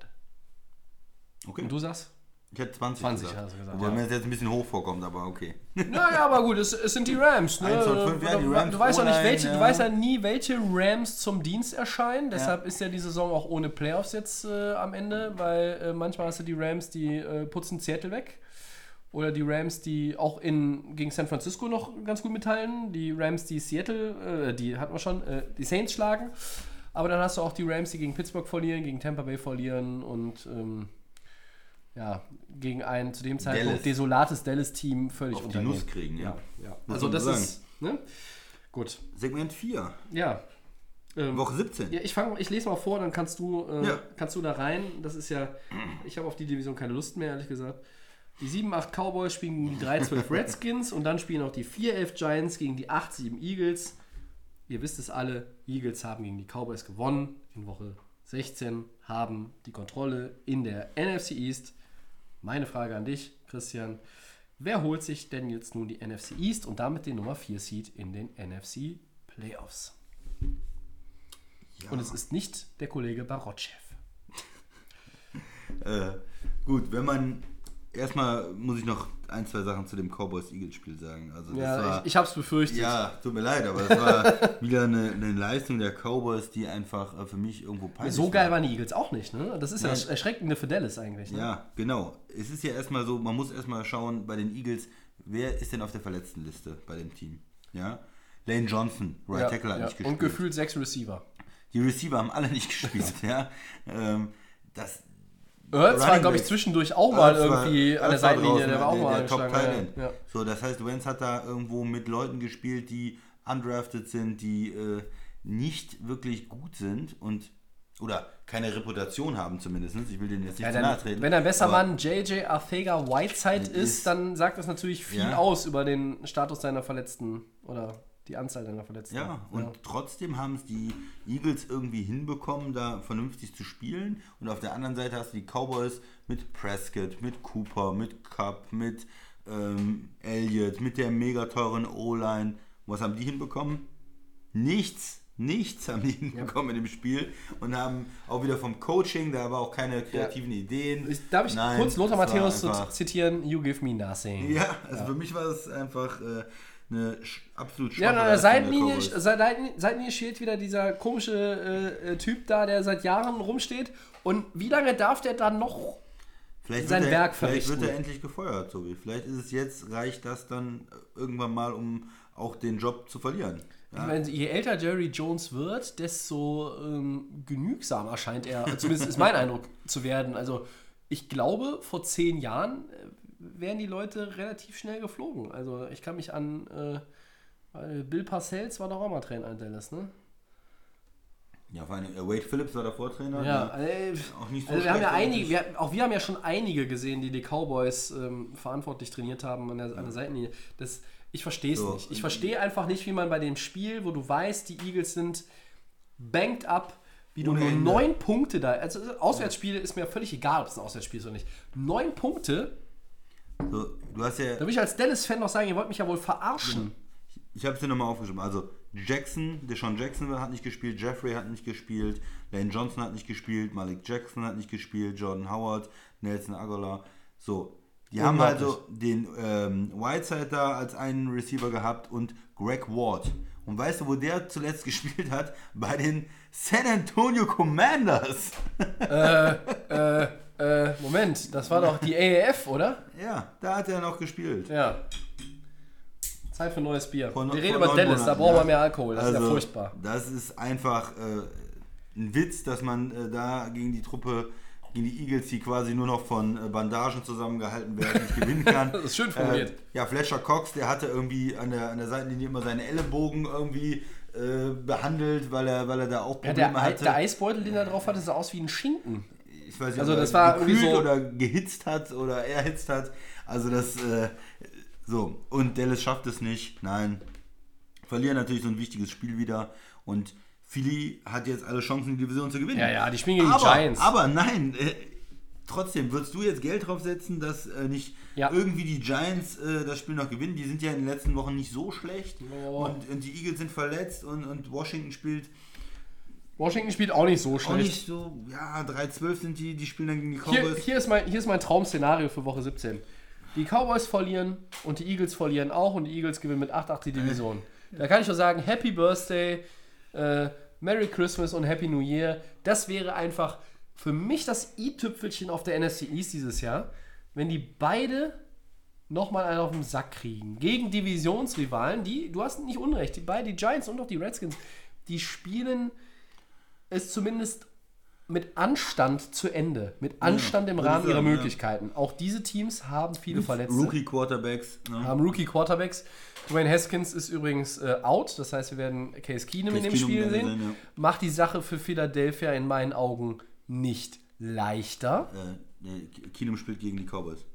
Okay. Und du sagst? Ich hätte 20, 20 gesagt. hast du gesagt, Wobei ja. mir das jetzt ein bisschen hoch vorkommt, aber okay. Naja, aber gut, es, es sind die Rams. Ne? Eins und fünf, ja, die du, Rams du, weißt ja nicht, welche, du ja. weißt ja nie, welche Rams zum Dienst erscheinen. Deshalb ist ja die Saison auch ohne Playoffs jetzt äh, am Ende, weil äh, manchmal hast du die Rams, die äh, putzen Seattle weg. Oder die Rams, die auch in, gegen San Francisco noch ganz gut mithalten. Die Rams, die Seattle, äh, die hatten wir schon, äh, die Saints schlagen. Aber dann hast du auch die Rams, die gegen Pittsburgh verlieren, gegen Tampa Bay verlieren und ähm, ja, gegen ein zu dem Zeitpunkt Dallas. desolates Dallas-Team völlig Auf die untergehen. Nuss kriegen, ja. Ja, Muss also das sagen. ist, ne? Gut. Segment 4, Ja. Ähm, Woche 17. ja, ich fange, ich lese mal vor, dann kannst du, äh, Ja. kannst du da rein. Das ist ja, ich habe auf die Division keine Lust mehr, ehrlich gesagt. Die 7-8 Cowboys spielen gegen die 3-12 Redskins und dann spielen auch die 4-11 Giants gegen die 8-7 Eagles. Ihr wisst es alle, Eagles haben gegen die Cowboys gewonnen in Woche 16, haben die Kontrolle in der NFC East. Meine Frage an dich, Christian. Wer holt sich denn jetzt nun die NFC East und damit den Nummer 4 Seed in den NFC Playoffs? Und es ist nicht der Kollege Barotschew. Äh, gut, wenn man. Erstmal muss ich noch ein, zwei Sachen zu dem Cowboys-Eagles-Spiel sagen. Also das Ja, war, ich, ich habe es befürchtet. Ja, tut mir leid, aber das war *laughs* wieder eine, eine Leistung der Cowboys, die einfach äh, für mich irgendwo peinlich so geil war. waren die Eagles auch nicht, ne? Das ist ja das Erschreckende für Dallas eigentlich. Ne? Ja, genau. Es ist ja erstmal so, man muss erstmal schauen bei den Eagles, wer ist denn auf der Verletztenliste bei dem Team? Ja? Lane Johnson, Right Ja, Tackle, hat ja. nicht gespielt. Und gefühlt sechs Receiver. Die Receiver haben alle nicht gespielt, *laughs* ja. Ähm, das, Ertz war, glaube ich, zwischendurch auch mal Ertz war- irgendwie an der war Seitenlinie. Der war auch mal der Top End. Ja. So, das heißt, Wentz hat da irgendwo mit Leuten gespielt, die undrafted sind, die äh, nicht wirklich gut sind und oder keine Reputation haben zumindest. Ich will denen jetzt nicht Ja, zu nahe treten. wenn ein besser Mann JJ Arthega Whiteside ist, Ist- dann sagt das natürlich viel Ja. aus über den Status seiner Verletzten oder die Anzahl deiner Verletzten. Ja, und trotzdem haben es die Eagles irgendwie hinbekommen, da vernünftig zu spielen. Und auf der anderen Seite hast du die Cowboys mit Prescott, mit Cooper, mit Cup, mit ähm, Elliott, mit der mega teuren O-Line. Was haben die hinbekommen? Nichts. Nichts haben die hinbekommen in dem Spiel und haben auch wieder vom Coaching, da war auch keine kreativen Ideen. Ich, darf ich Nein, kurz Lothar Matthäus zitieren? You give me nothing. Ja, also für mich war es einfach äh, eine absolut Ja, schwache an der Seitenlinie. Seitenlinie, Seitenlinie steht wieder dieser komische äh, äh, Typ da, der seit Jahren rumsteht. Und wie lange darf der dann noch? Vielleicht sein er, Werk Vielleicht wird verrichten. er endlich gefeuert, Tobi. Vielleicht ist es jetzt, reicht das dann irgendwann mal, um auch den Job zu verlieren. Ich meine, je älter Jerry Jones wird, desto ähm, genügsamer scheint er, zumindest ist mein *laughs* Eindruck, zu werden. Also ich glaube, vor zehn Jahren äh, wären die Leute relativ schnell geflogen. Also ich kann mich an äh, weil Bill Parcells war doch auch mal Trainer in Dallas, ne? Ja, vor allem, äh, Wade Phillips war davor Trainer. Ja, äh, auch nicht so also wir haben ja einige, wir, auch wir haben ja schon einige gesehen, die die Cowboys ähm, verantwortlich trainiert haben an der, an der Seitenlinie. Das, ich verstehe es So. nicht. Ich verstehe einfach nicht, wie man bei dem Spiel, wo du weißt, die Eagles sind banked up, wie du Ohne nur Ende. neun Punkte da. Also Auswärtsspiele ist mir völlig egal, ob es ein Auswärtsspiel ist oder nicht. Neun Punkte, so, du hast ja, da will ich als Dallas-Fan noch sagen, ihr wollt mich ja wohl verarschen. ich habe es dir nochmal aufgeschrieben. Also Jackson, Deshaun Jackson hat nicht gespielt, Jeffrey hat nicht gespielt, Lane Johnson hat nicht gespielt, Malik Jackson hat nicht gespielt, Jordan Howard, Nelson Aguilar. So, die haben also den ähm, Whiteside da als einen Receiver gehabt und Greg Ward. Und weißt du, wo der zuletzt *laughs* gespielt hat? Bei den San Antonio Commanders. Äh, Moment, das war doch die *laughs* AAF, oder? Ja, da hat er noch gespielt. Ja. Zeit für neues Bier. Vor- wir reden über Dallas, da Monaten, brauchen wir ja. mehr Alkohol. Das ist ja Also, furchtbar. Das ist einfach äh, ein Witz, dass man äh, da gegen die Truppe, gegen die Eagles, die quasi nur noch von äh, Bandagen zusammengehalten werden, nicht gewinnen *laughs* kann. Das ist schön formuliert. Äh, ja, Fletcher Cox, der hatte irgendwie an der, an der Seitenlinie immer seine Ellenbogen irgendwie äh, behandelt, weil er, weil er da auch Ja, Probleme der, Ei- hatte. der Eisbeutel, den er drauf hatte, sah aus wie ein Schinken. Ich weiß nicht, also ob das war gekühlt so- oder gehitzt hat oder erhitzt hat. Also das äh, so und Dallas schafft es nicht. Nein, verlieren natürlich so ein wichtiges Spiel wieder und Philly hat jetzt alle Chancen, die Division zu gewinnen. Ja, ja, die spielen gegen die aber, Giants. Aber nein, äh, trotzdem würdest du jetzt Geld drauf setzen, dass äh, nicht Ja. irgendwie die Giants äh, das Spiel noch gewinnen. Die sind ja in den letzten Wochen nicht so schlecht Oh. und, und die Eagles sind verletzt und, und Washington spielt Washington spielt auch nicht so Auch schlecht. nicht so, ja, 3-12 sind die, die spielen dann gegen die Hier, Cowboys. hier, ist mein, hier ist mein Traum-Szenario für Woche 17. Die Cowboys verlieren und die Eagles verlieren auch und die Eagles gewinnen mit 8-8 die Division. Da kann ich nur sagen, Happy Birthday, äh, Merry Christmas und Happy New Year. Das wäre einfach für mich das i-Tüpfelchen auf der NFC East dieses Jahr, wenn die beide nochmal einen auf den Sack kriegen. Gegen Divisionsrivalen, die, du hast nicht unrecht, die beiden, die Giants und auch die Redskins, die spielen es zumindest mit Anstand zu Ende. Mit Anstand im Rahmen ihrer. Möglichkeiten. Auch diese Teams haben viele Verletzte. Rookie Quarterbacks. Ne? Haben Rookie Quarterbacks. Dwayne Haskins ist übrigens äh, out. Das heißt, wir werden Case Keenum in Case dem Keenum Spiel sehen. ja. Macht die Sache für Philadelphia in meinen Augen nicht leichter. Äh, nee, Keenum spielt gegen die Cowboys.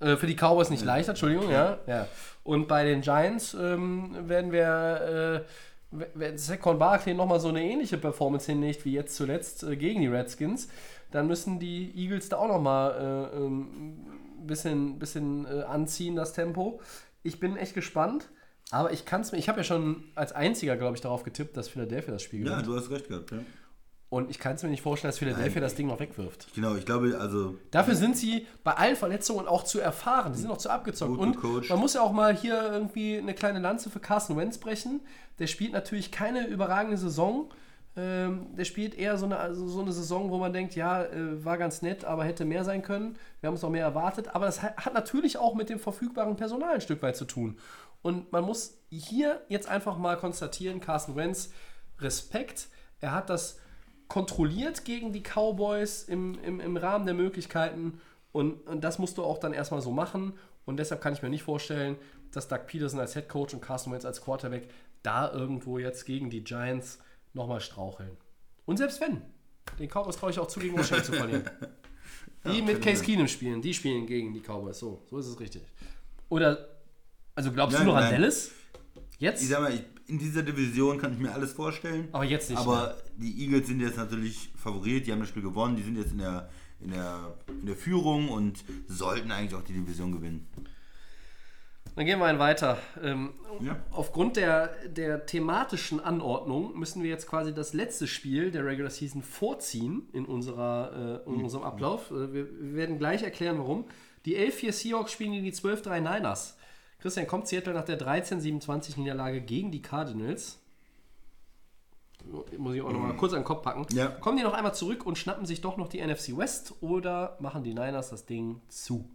Äh, für die Cowboys nicht leichter, Entschuldigung, ja. ja. Und bei den Giants ähm, werden wir, äh, wenn Saquon Barkley nochmal so eine ähnliche Performance hinlegt wie jetzt zuletzt äh, gegen die Redskins, dann müssen die Eagles da auch nochmal äh, ähm, ein bisschen, bisschen äh, anziehen, das Tempo. Ich bin echt gespannt, aber ich kann es mir, ich habe ja schon als einziger, glaube ich, darauf getippt, dass Philadelphia das Spiel Ja, gewinnt. du hast recht gehabt. Ja. Und ich kann es mir nicht vorstellen, dass Philadelphia Nein. das Ding noch wegwirft. Genau, ich glaube, also Dafür sind sie bei allen Verletzungen auch zu erfahren. Die sind auch zu abgezockt. Gut Und gecoacht. man muss ja auch mal hier irgendwie eine kleine Lanze für Carson Wentz brechen. Der spielt natürlich keine überragende Saison. Ähm, der spielt eher so eine, also so eine Saison, wo man denkt, ja, äh, war ganz nett, aber hätte mehr sein können. Wir haben es noch mehr erwartet. Aber das ha- hat natürlich auch mit dem verfügbaren Personal ein Stück weit zu tun. Und man muss hier jetzt einfach mal konstatieren, Carson Wentz, Respekt. Er hat das kontrolliert gegen die Cowboys im, im, im Rahmen der Möglichkeiten. Und, und das musst du auch dann erstmal so machen. Und deshalb kann ich mir nicht vorstellen, dass Doug Peterson als Head Coach und Carson Wentz als Quarterback da irgendwo jetzt gegen die Giants nochmal straucheln. Und selbst wenn, den Cowboys traue ich auch zu, gegen Washington zu verlieren. *laughs* Die mit Case Keenum spielen, die spielen gegen die Cowboys. So, so ist es richtig. Oder, also glaubst Nein, du noch an nein. Dallas? Jetzt? ich sag mal, ich, in dieser Division kann ich mir alles vorstellen. Aber jetzt nicht Aber die Eagles sind jetzt natürlich Favorit, die haben das Spiel gewonnen, die sind jetzt in der, in der, in der Führung und sollten eigentlich auch die Division gewinnen. Dann gehen wir einen weiter. Ähm, Ja. Aufgrund der, der thematischen Anordnung müssen wir jetzt quasi das letzte Spiel der Regular Season vorziehen in, unserer, äh, in unserem Ablauf. Äh, wir, wir werden gleich erklären, warum. Die 11-4 Seahawks spielen gegen die 12-3 Niners. Christian, kommt Seattle nach der 13-27 Niederlage gegen die Cardinals? Muss ich auch noch mal kurz an den Kopf packen. Ja. Kommen die noch einmal zurück und schnappen sich doch noch die NFC West oder machen die Niners das Ding zu?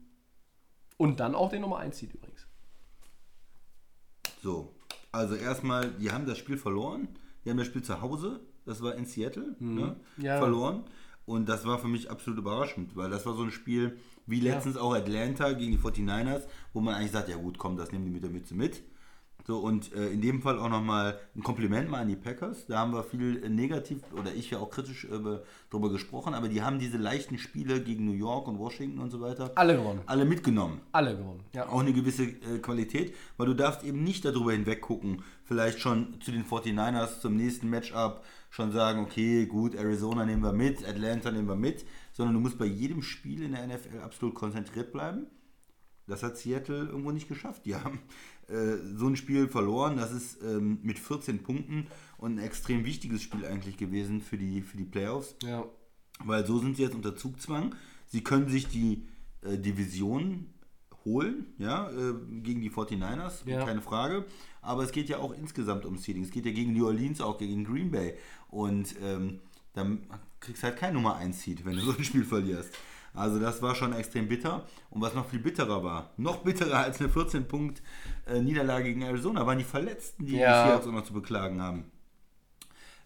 Und dann auch den Nummer 1 Seed übrigens. So, also erstmal, die haben das Spiel verloren. Die haben das Spiel zu Hause, das war in Seattle, ne? Mhm. Ja. verloren. Und das war für mich absolut überraschend, weil das war so ein Spiel wie letztens auch Atlanta gegen die 49ers, wo man eigentlich sagt, ja gut, komm, das nehmen die mit der Mütze mit. So, und äh, in dem Fall auch nochmal ein Kompliment mal an die Packers. Da haben wir viel äh, negativ oder ich ja auch kritisch äh, darüber gesprochen, aber die haben diese leichten Spiele gegen New York und Washington und so weiter Alle gewonnen. alle mitgenommen Alle gewonnen. Ja. auch eine gewisse äh, Qualität, weil du darfst eben nicht darüber hinweg gucken, vielleicht schon zu den 49ers zum nächsten Matchup schon sagen, okay, gut, Arizona nehmen wir mit, Atlanta nehmen wir mit, sondern du musst bei jedem Spiel in der NFL absolut konzentriert bleiben. Das hat Seattle irgendwo nicht geschafft. Die haben äh, so ein Spiel verloren. Das ist ähm, mit 14 Punkten und ein extrem wichtiges Spiel eigentlich gewesen für die, für die Playoffs. ja. Weil so sind sie jetzt unter Zugzwang. Sie können sich die äh, Division holen, ja, äh, gegen die 49ers, Ja. keine Frage. Aber es geht ja auch insgesamt ums Seeding. Es geht ja gegen New Orleans, auch gegen Green Bay. Und ähm, dann kriegst du halt kein Nummer 1 Seed, wenn du so ein Spiel verlierst. Also das war schon extrem bitter. Und was noch viel bitterer war, noch bitterer als eine 14-Punkt-Niederlage gegen Arizona, waren die Verletzten, die Ja. die Seahawks auch noch zu beklagen haben.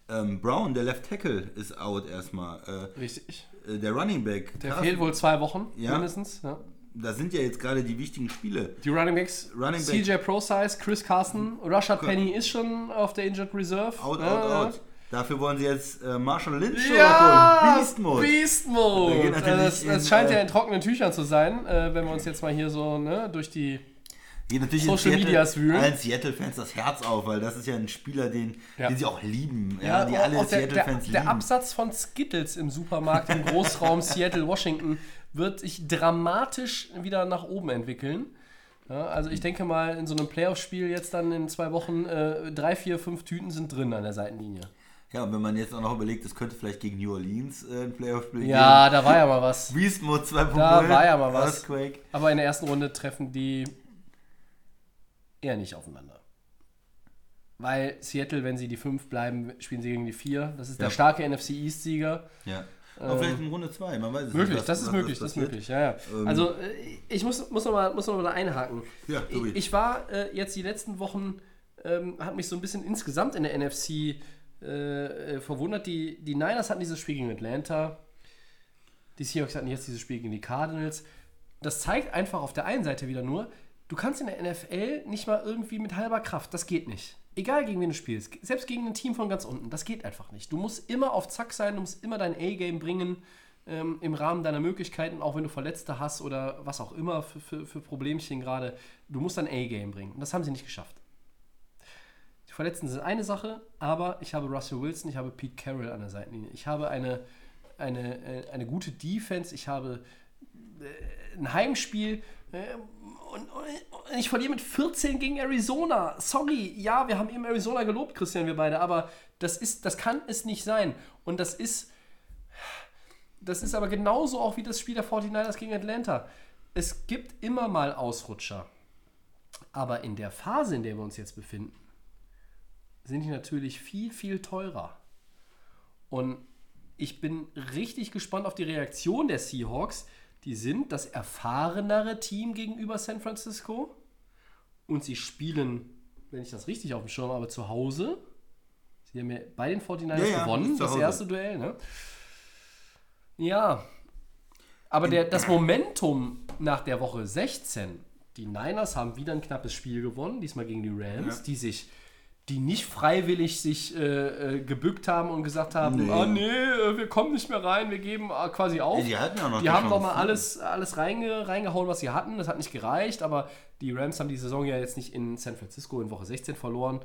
Ähm, Brown, der Left Tackle, ist out erstmal. Äh, Richtig. äh, der Running Back. Der fehlt wohl zwei Wochen Ja. mindestens. Ja. Da sind ja jetzt gerade die wichtigen Spiele. Die Running Backs, Running Back. CJ Prosize, Chris Carson, Rashad Penny ist schon auf der Injured Reserve. Out, Ja, out, out. Dafür wollen sie jetzt äh, Marshall Lynch Ja. Beast Mode. Beast Mode. Der natürlich Das, das in, scheint äh, ja in trockenen Tüchern zu sein, äh, wenn wir uns jetzt mal hier so ne, durch die. Geht natürlich Social Seattle, Medias wühlen. allen Seattle-Fans das Herz auf, weil das ist ja ein Spieler, den, Ja. den sie auch lieben. Ja, die auch- alle der, der, Seattle-Fans der lieben. Absatz von Skittles im Supermarkt im Großraum *laughs* Seattle, Washington wird sich dramatisch wieder nach oben entwickeln. Ja, also ich denke mal, in so einem Playoff-Spiel jetzt dann in zwei Wochen äh, drei, vier, fünf Tüten sind drin an der Seitenlinie. Ja, und wenn man jetzt auch noch überlegt, es könnte vielleicht gegen New Orleans äh, ein Playoff-Spiel Ja, da war ja mal was. geben. Beast Mode 2.0. Da war ja mal was. Earthquake. Aber in der ersten Runde treffen die eher nicht aufeinander. Weil Seattle, wenn sie die 5 bleiben, spielen sie gegen die 4. Das ist der Ja. starke NFC East-Sieger. Ja. Aber vielleicht in Runde 2, man weiß es Ähm, Möglich, nicht. was- das ist möglich, das ist möglich, ja, ja. Ähm, also äh, ich muss, muss nochmal muss noch mal da einhaken. Ja, ich, ich war äh, jetzt die letzten Wochen, ähm, hat mich so ein bisschen insgesamt in der NFC äh, äh, verwundert. Die, die Niners hatten dieses Spiel gegen Atlanta, die Seahawks hatten jetzt dieses Spiel gegen die Cardinals. Das zeigt einfach auf der einen Seite wieder nur, du kannst in der NFL nicht mal irgendwie mit halber Kraft, das geht nicht. Egal gegen wen du spielst, selbst gegen ein Team von ganz unten, das geht einfach nicht. Du musst immer auf Zack sein, du musst immer dein A-Game bringen ähm, im Rahmen deiner Möglichkeiten, auch wenn du Verletzte hast oder was auch immer für, für, für Problemchen gerade. Du musst dein A-Game bringen. Und das haben sie nicht geschafft. Verletzten sind eine Sache, aber ich habe Russell Wilson, ich habe Pete Carroll an der Seitenlinie. Ich habe eine, eine, äh, eine gute Defense, ich habe äh, ein Heimspiel äh, und, und ich verliere mit 14 gegen Arizona. Sorry, ja, wir haben eben Arizona gelobt, Christian, wir beide, aber das, ist, das kann es nicht sein. Und das ist, das ist aber genauso auch wie das Spiel der 49ers gegen Atlanta. Es gibt immer mal Ausrutscher. Aber in der Phase, in der wir uns jetzt befinden, sind die natürlich viel, viel teurer. Und ich bin richtig gespannt auf die Reaktion der Seahawks. Die sind das erfahrenere Team gegenüber San Francisco. Und sie spielen, wenn ich das richtig auf dem Schirm habe, zu Hause. Sie haben ja bei den 49ers Ja, ja, gewonnen, das erste Duell. Ne? Ja. Aber der, das Momentum nach der Woche 16, die Niners haben wieder ein knappes Spiel gewonnen, diesmal gegen die Rams, Ja. die sich die nicht freiwillig sich äh, äh, gebückt haben und gesagt haben, Nee. ah nee, äh, wir kommen nicht mehr rein, wir geben äh, quasi auf. Die hatten ja noch die die haben doch mal alles, alles reinge, reingehauen, was sie hatten. Das hat nicht gereicht, aber die Rams haben die Saison ja jetzt nicht in San Francisco in Woche 16 verloren.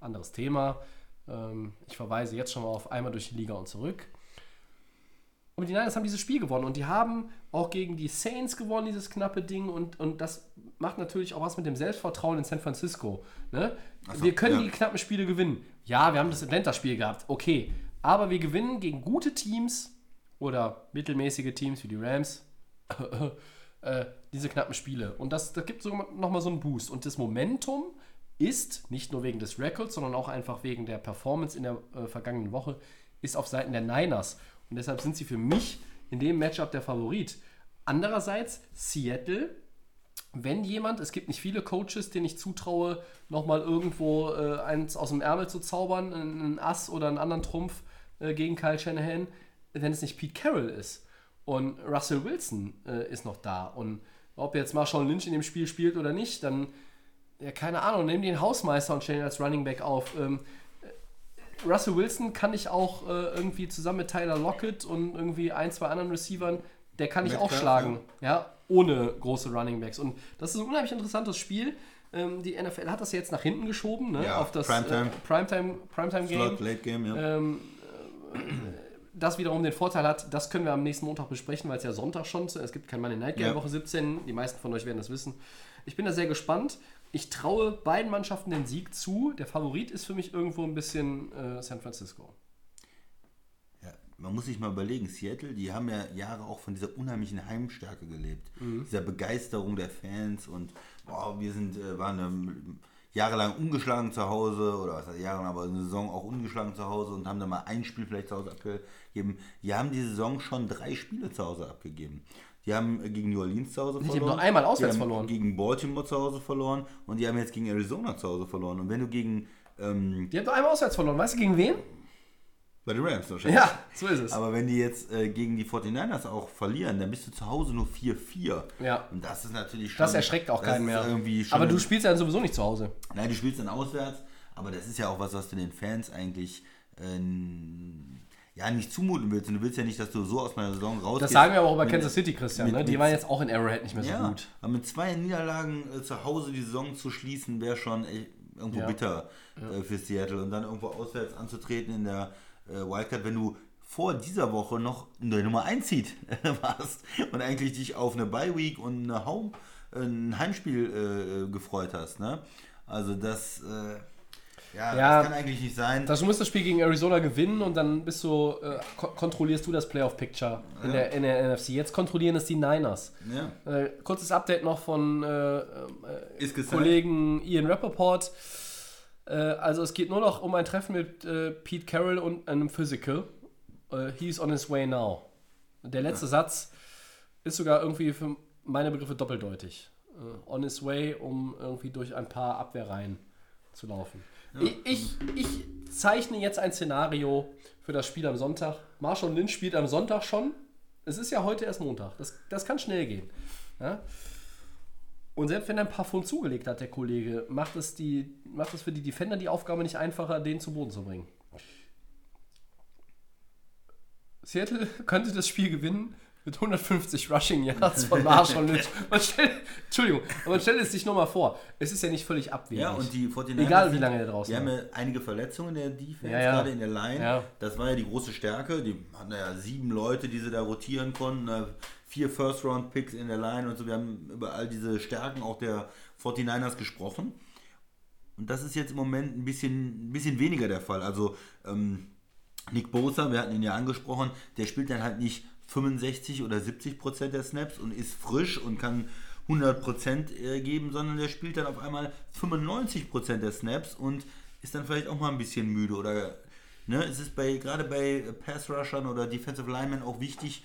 Anderes Thema. Ähm, ich verweise jetzt schon mal auf einmal durch die Liga und zurück. Und die Niners haben dieses Spiel gewonnen und die haben auch gegen die Saints gewonnen, dieses knappe Ding. Und, und das macht natürlich auch was mit dem Selbstvertrauen in San Francisco. Ne? So, wir können ja. die knappen Spiele gewinnen. Ja, wir haben das Atlanta-Spiel gehabt, okay. Aber wir gewinnen gegen gute Teams oder mittelmäßige Teams wie die Rams. *laughs* äh, diese knappen Spiele. Und das, das gibt so nochmal so einen Boost. Und das Momentum ist, nicht nur wegen des Records, sondern auch einfach wegen der Performance in der äh, vergangenen Woche, ist auf Seiten der Niners. Und deshalb sind sie für mich in dem Matchup der Favorit. Andererseits, Seattle, wenn jemand, es gibt nicht viele Coaches, denen ich zutraue, nochmal irgendwo äh, eins aus dem Ärmel zu zaubern, einen Ass oder einen anderen Trumpf äh, gegen Kyle Shanahan, wenn es nicht Pete Carroll ist. Und Russell Wilson äh, ist noch da. Und ob jetzt Marshall Lynch in dem Spiel spielt oder nicht, dann, ja, keine Ahnung, nimm den Hausmeister und stell ihn als Running Back auf. Ähm, äh, Russell Wilson kann ich auch äh, irgendwie zusammen mit Tyler Lockett und irgendwie ein, zwei anderen Receivern, der kann ich auch schlagen. Ja, ohne große Running Backs. Und das ist ein unheimlich interessantes Spiel. Ähm, die NFL hat das jetzt nach hinten geschoben, ne? Ja, auf das Primetime. Äh, Primetime, Primetime Game Slot, Late Game, ja. ähm, äh, das wiederum den Vorteil hat, das können wir am nächsten Montag besprechen, weil es ja Sonntag schon ist. Es gibt kein Monday Night Game Ja. Woche 17. Die meisten von euch werden das wissen. Ich bin da sehr gespannt. Ich traue beiden Mannschaften den Sieg zu. Der Favorit ist für mich irgendwo ein bisschen äh, San Francisco. Man muss sich mal überlegen, Seattle, die haben ja Jahre auch von dieser unheimlichen Heimstärke gelebt. Dieser Begeisterung der Fans und boah, wir sind, äh, waren ähm, jahrelang ungeschlagen zu Hause oder was heißt jahrelang, aber eine Saison auch ungeschlagen zu Hause und haben dann mal ein Spiel vielleicht zu Hause abgegeben. Die haben die Saison schon drei Spiele zu Hause abgegeben. Die haben äh, gegen New Orleans zu Hause Die haben verloren. nur einmal auswärts die haben verloren. Gegen Baltimore zu Hause verloren und die haben jetzt gegen Arizona zu Hause verloren. Und wenn du gegen ähm, Die haben doch einmal auswärts verloren. Weißt du gegen wen? Bei den Rams wahrscheinlich. Ja, so ist es. Aber wenn die jetzt äh, gegen die 49ers auch verlieren, dann bist du zu Hause nur 4-4. Ja. Und das ist natürlich schon. das erschreckt auch das keinen mehr. Irgendwie schon, Aber du spielst ja sowieso nicht zu Hause. Nein, du spielst dann auswärts, aber das ist ja auch was, was du den Fans eigentlich äh, ja nicht zumuten willst. Und du willst ja nicht, dass du so aus meiner Saison rausgehst. Das sagen wir aber auch bei mit- Kansas City, Christian. mit- Ne? Die mit- waren jetzt auch in Arrowhead nicht mehr so ja, gut. aber mit zwei Niederlagen äh, zu Hause die Saison zu schließen, wäre schon echt irgendwo Ja. bitter äh, für Seattle. Und dann irgendwo auswärts anzutreten in der äh, Wildcard, wenn du vor dieser Woche noch in der Nummer 1 Seed *laughs* warst und eigentlich dich auf eine Bye-Week und eine Home, ein Heimspiel äh, gefreut hast. Ne? Also das, äh, Ja, Ja. das kann eigentlich nicht sein. Das, du musst das Spiel gegen Arizona gewinnen und dann bist du, äh, ko kontrollierst du das Playoff-Picture in, der, in der NFC. Jetzt kontrollieren es die Niners. ja. Äh, kurzes Update noch von äh, äh, gesagt. Kollegen Ian Rappaport. Äh, also es geht nur noch um ein Treffen mit äh, Pete Carroll und einem Physical. Äh, he's on his way now. Der letzte Satz ist sogar irgendwie für meine Begriffe doppeldeutig. Äh, on his way, um irgendwie durch ein paar Abwehrreihen zu laufen. Ich, ich, ich zeichne jetzt ein Szenario für das Spiel am Sonntag. Marshall Lynch spielt am Sonntag schon. Es ist ja heute erst Montag. Das, das kann schnell gehen. Ja? Und selbst wenn er ein paar Pfund zugelegt hat, der Kollege, macht es, die, macht es für die Defender die Aufgabe nicht einfacher, den zu Boden zu bringen. Seattle *laughs* könnte das Spiel gewinnen mit 150 Rushing Yards von *laughs* Marshall Lynch. Man stellt, Entschuldigung, aber man stellt es sich nur mal vor. Es ist ja nicht völlig abwegig. Ja, und die 49ers Egal, wie lange der draußen Die haben ja einige Verletzungen in der Defense, Ja, ja. gerade in der Line. Ja. Das war ja die große Stärke. Die hatten ja sieben Leute, die sie da rotieren konnten. Vier First-Round-Picks in der Line und so. Wir haben über all diese Stärken auch der 49ers gesprochen. Und das ist jetzt im Moment ein bisschen, ein bisschen weniger der Fall. Also ähm, Nick Bosa, wir hatten ihn ja angesprochen, der spielt dann halt nicht 65 oder 70 Prozent der Snaps und ist frisch und kann 100 Prozent äh, geben, sondern der spielt dann auf einmal 95 Prozent der Snaps und ist dann vielleicht auch mal ein bisschen müde oder ne, es ist bei gerade bei Pass Rushern oder Defensive Linemen auch wichtig,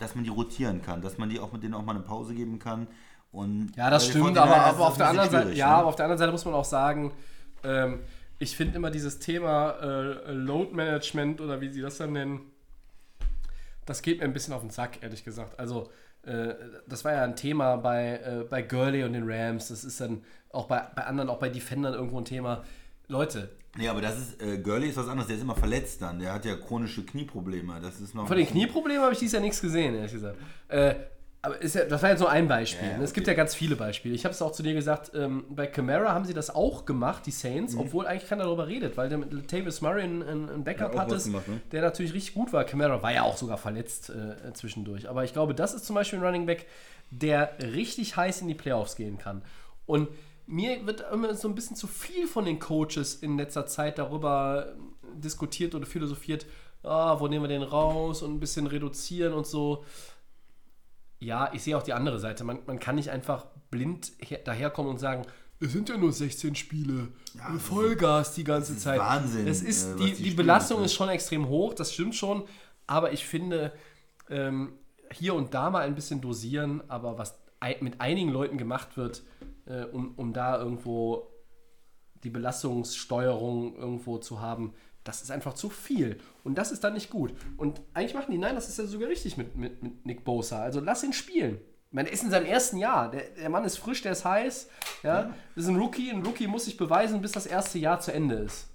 dass man die rotieren kann, dass man die auch mit denen auch mal eine Pause geben kann. Und Ja, das den stimmt, 49ers aber, aber auf der anderen Seite, ja, ne? aber auf der anderen Seite muss man auch sagen, ähm, ich finde immer dieses Thema äh, Load Management oder wie sie das dann nennen, das geht mir ein bisschen auf den Sack, ehrlich gesagt. Also, äh, das war ja ein Thema bei, äh, bei Gurley und den Rams. Das ist dann auch bei, bei anderen, auch bei Defendern irgendwo ein Thema. Leute, Nee, aber das ist, äh, Gurley ist was anderes, der ist immer verletzt dann, der hat ja chronische Knieprobleme, das ist noch... Von den Knieproblemen habe ich dies Jahr nichts gesehen, ehrlich gesagt. Äh, aber ja, das war jetzt nur ein Beispiel. Ja, ne? Es gibt ja ganz viele Beispiele. Ich habe es auch zu dir gesagt, ähm, bei Camara haben sie das auch gemacht, die Saints, Mhm. obwohl eigentlich keiner darüber redet, weil der mit Latavius Murray einen, Backup Ja, auch hatte, was gemacht, ne? der natürlich richtig gut war. Camara war ja auch sogar verletzt äh, zwischendurch. Aber ich glaube, das ist zum Beispiel ein Running Back, der richtig heiß in die Playoffs gehen kann. Und mir wird immer so ein bisschen zu viel von den Coaches in letzter Zeit darüber diskutiert oder philosophiert, ah, wo nehmen wir den raus und ein bisschen reduzieren und so. Ja, ich sehe auch die andere Seite. Man, man kann nicht einfach blind her, daherkommen und sagen, es sind ja nur 16 Spiele, äh, Vollgas die ganze Zeit. Wahnsinn, Es ist, äh, was die, die die Belastung ist schon extrem hoch, das stimmt schon. Aber ich finde, ähm, hier und da mal ein bisschen dosieren, aber was mit einigen Leuten gemacht wird, äh, um, um da irgendwo die Belastungssteuerung irgendwo zu haben, das ist einfach zu viel. Und das ist dann nicht gut. Und eigentlich machen die, nein, das ist ja sogar richtig mit, mit, mit Nick Bosa. Also lass ihn spielen. Ich meine, er ist in seinem ersten Jahr. Der, der Mann ist frisch, der ist heiß. Ja? Das ist ein Rookie. Ein Rookie muss sich beweisen, bis das erste Jahr zu Ende ist.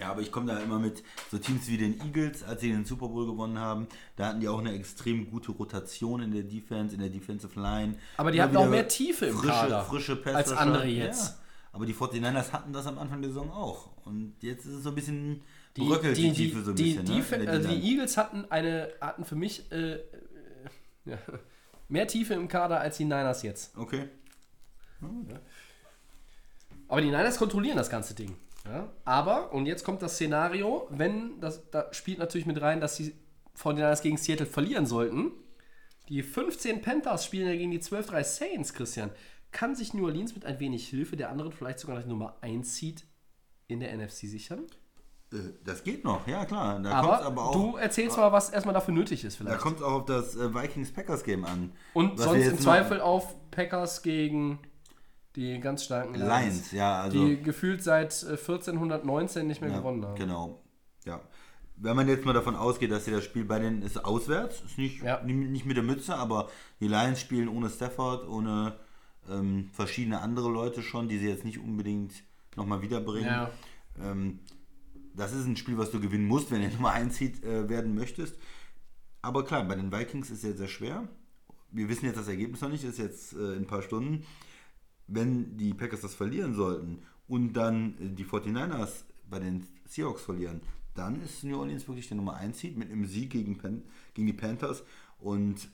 Ja, aber ich komme da immer mit so Teams wie den Eagles, als sie den Super Bowl gewonnen haben. Da hatten die auch eine extrem gute Rotation in der Defense, in der Defensive Line. Aber die hatten auch mehr Tiefe im frische, Kader frische als Pass-Rusher. andere jetzt. Ja, aber die 49ers hatten das am Anfang der Saison auch. Und jetzt ist es so ein bisschen Die, bröckelt die, die, Tiefe so ein die, bisschen. die, ne, der also die. Eagles hatten, eine, hatten für mich äh, äh, *laughs* ja, mehr Tiefe im Kader als die Niners jetzt. Okay. Aber die Niners kontrollieren das ganze Ding. Ja? Aber, und jetzt kommt das Szenario, wenn, das da spielt natürlich mit rein, dass sie von den Niners gegen Seattle verlieren sollten. Die 15 Panthers spielen ja gegen die 12-3 Saints, Christian. Kann sich New Orleans mit ein wenig Hilfe der anderen vielleicht sogar noch die Nummer 1 Seed in der NFC sichern? Äh, Das geht noch, ja klar. Da Aber, aber auch, du erzählst mal, was erstmal dafür nötig ist Da vielleicht. kommt es auch auf das äh, Vikings-Packers-Game an. Und sonst im Zweifel auf Packers gegen die ganz starken Lions, Lions, ja, also. die gefühlt seit äh, 1419 nicht mehr Ja, gewonnen haben. Genau. Ja. Wenn man jetzt mal davon ausgeht, dass sie das Spiel bei denen ist auswärts, ist nicht, Ja. nicht mit der Mütze, aber die Lions spielen ohne Stafford, ohne ähm, verschiedene andere Leute schon, die sie jetzt nicht unbedingt nochmal wiederbringen. Ja. Ähm, das ist ein Spiel, was du gewinnen musst, wenn du *laughs* Nummer 1 Seed äh, werden möchtest. Aber klar, bei den Vikings ist es sehr, sehr schwer. Wir wissen jetzt das Ergebnis noch nicht, ist jetzt äh, in ein paar Stunden. Wenn die Packers das verlieren sollten und dann die 49ers bei den Seahawks verlieren, dann ist New Orleans wirklich der Nummer 1 Seed mit einem Sieg gegen, Pan gegen die Panthers. Und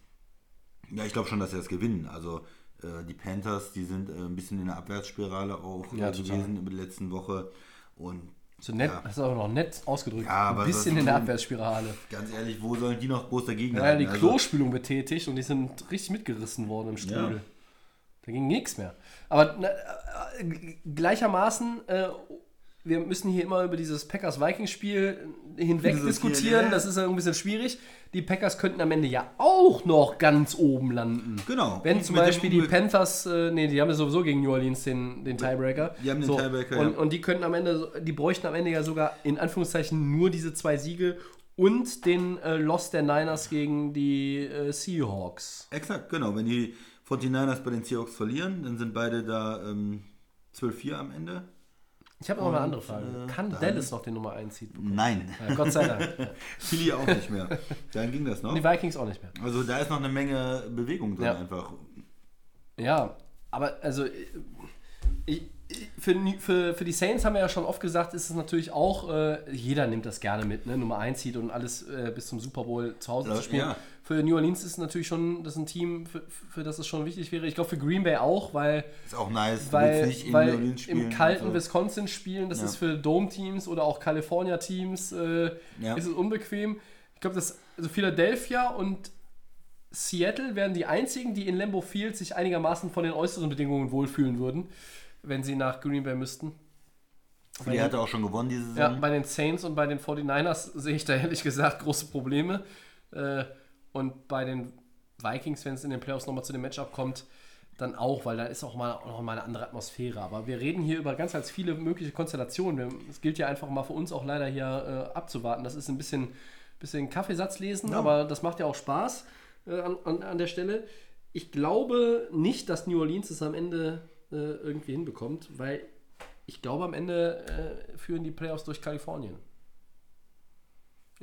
ja, ich glaube schon, dass sie das gewinnen. Also äh, die Panthers, die sind äh, ein bisschen in der Abwärtsspirale auch Ja, äh, gewesen über die letzten Woche. Und So nett, Ja. das ist aber noch nett ausgedrückt. Ja, Ein bisschen in der Abwärtsspirale. ganz ehrlich, wo sollen die noch groß dagegen Ja, die Also, Klospülung betätigt und die sind richtig mitgerissen worden im Strudel. Ja. Da ging nichts mehr. Aber na, äh, gleichermaßen, äh, wir müssen hier immer über dieses Packers-Vikings-Spiel hinweg Philosophieren, diskutieren. ja. Das ist ja ein bisschen schwierig. Die Packers könnten am Ende ja auch noch ganz oben landen. Genau. Wenn Und zum Beispiel die Panthers, äh, nee, die haben ja sowieso gegen New Orleans den, den Tiebreaker. Die haben den Tiebreaker, und, ja. und die könnten am Ende, so- die bräuchten am Ende ja sogar in Anführungszeichen nur diese zwei Siege und den äh, Loss der Niners gegen die äh, Seahawks. Exakt, genau. Wenn die 49ers bei den Seahawks verlieren, dann sind beide da ähm, 12-4 am Ende. Ich habe noch eine andere Frage. äh, Kann Dallas noch den Nummer 1 Seed bekommen? Nein. Ja, Gott sei Dank. *laughs* Philly auch nicht mehr. Dann ging das noch. Und die Vikings auch nicht mehr. Also da ist noch eine Menge Bewegung drin Ja. einfach. Ja, aber also ich, ich, für, für, für die Saints haben wir ja schon oft gesagt, ist es natürlich auch, äh, jeder nimmt das gerne mit, ne? Nummer 1 Seed und alles äh, bis zum Super Bowl zu Hause Ja, zu spielen. ja. Für New Orleans ist natürlich schon, das ist ein Team, für, für das es schon wichtig wäre. Ich glaube für Green Bay auch, weil, Ist auch nice. Weil, nicht in weil New Orleans spielen im kalten so. Wisconsin spielen, das Ja. ist für Dome-Teams oder auch California-Teams, äh, Ja. ist es unbequem. Ich glaube, dass also Philadelphia und Seattle wären die einzigen, die in Lambeau Field sich einigermaßen von den äußeren Bedingungen wohlfühlen würden, wenn sie nach Green Bay müssten. Philly hatte auch schon gewonnen diese Saison. Ja, bei den Saints und bei den 49ers sehe ich da ehrlich gesagt große Probleme. Äh, und bei den Vikings, wenn es in den Playoffs nochmal zu dem Matchup kommt, dann auch, weil da ist auch mal, noch mal eine andere Atmosphäre. Aber wir reden hier über ganz, ganz viele mögliche Konstellationen. Es gilt ja einfach mal für uns auch leider hier äh, abzuwarten. Das ist ein bisschen, bisschen Kaffeesatz lesen, aber das macht ja auch Spaß äh, an, an, an der Stelle. Ich glaube nicht, dass New Orleans es am Ende äh, irgendwie hinbekommt, weil ich glaube, am Ende äh, führen die Playoffs durch Kalifornien.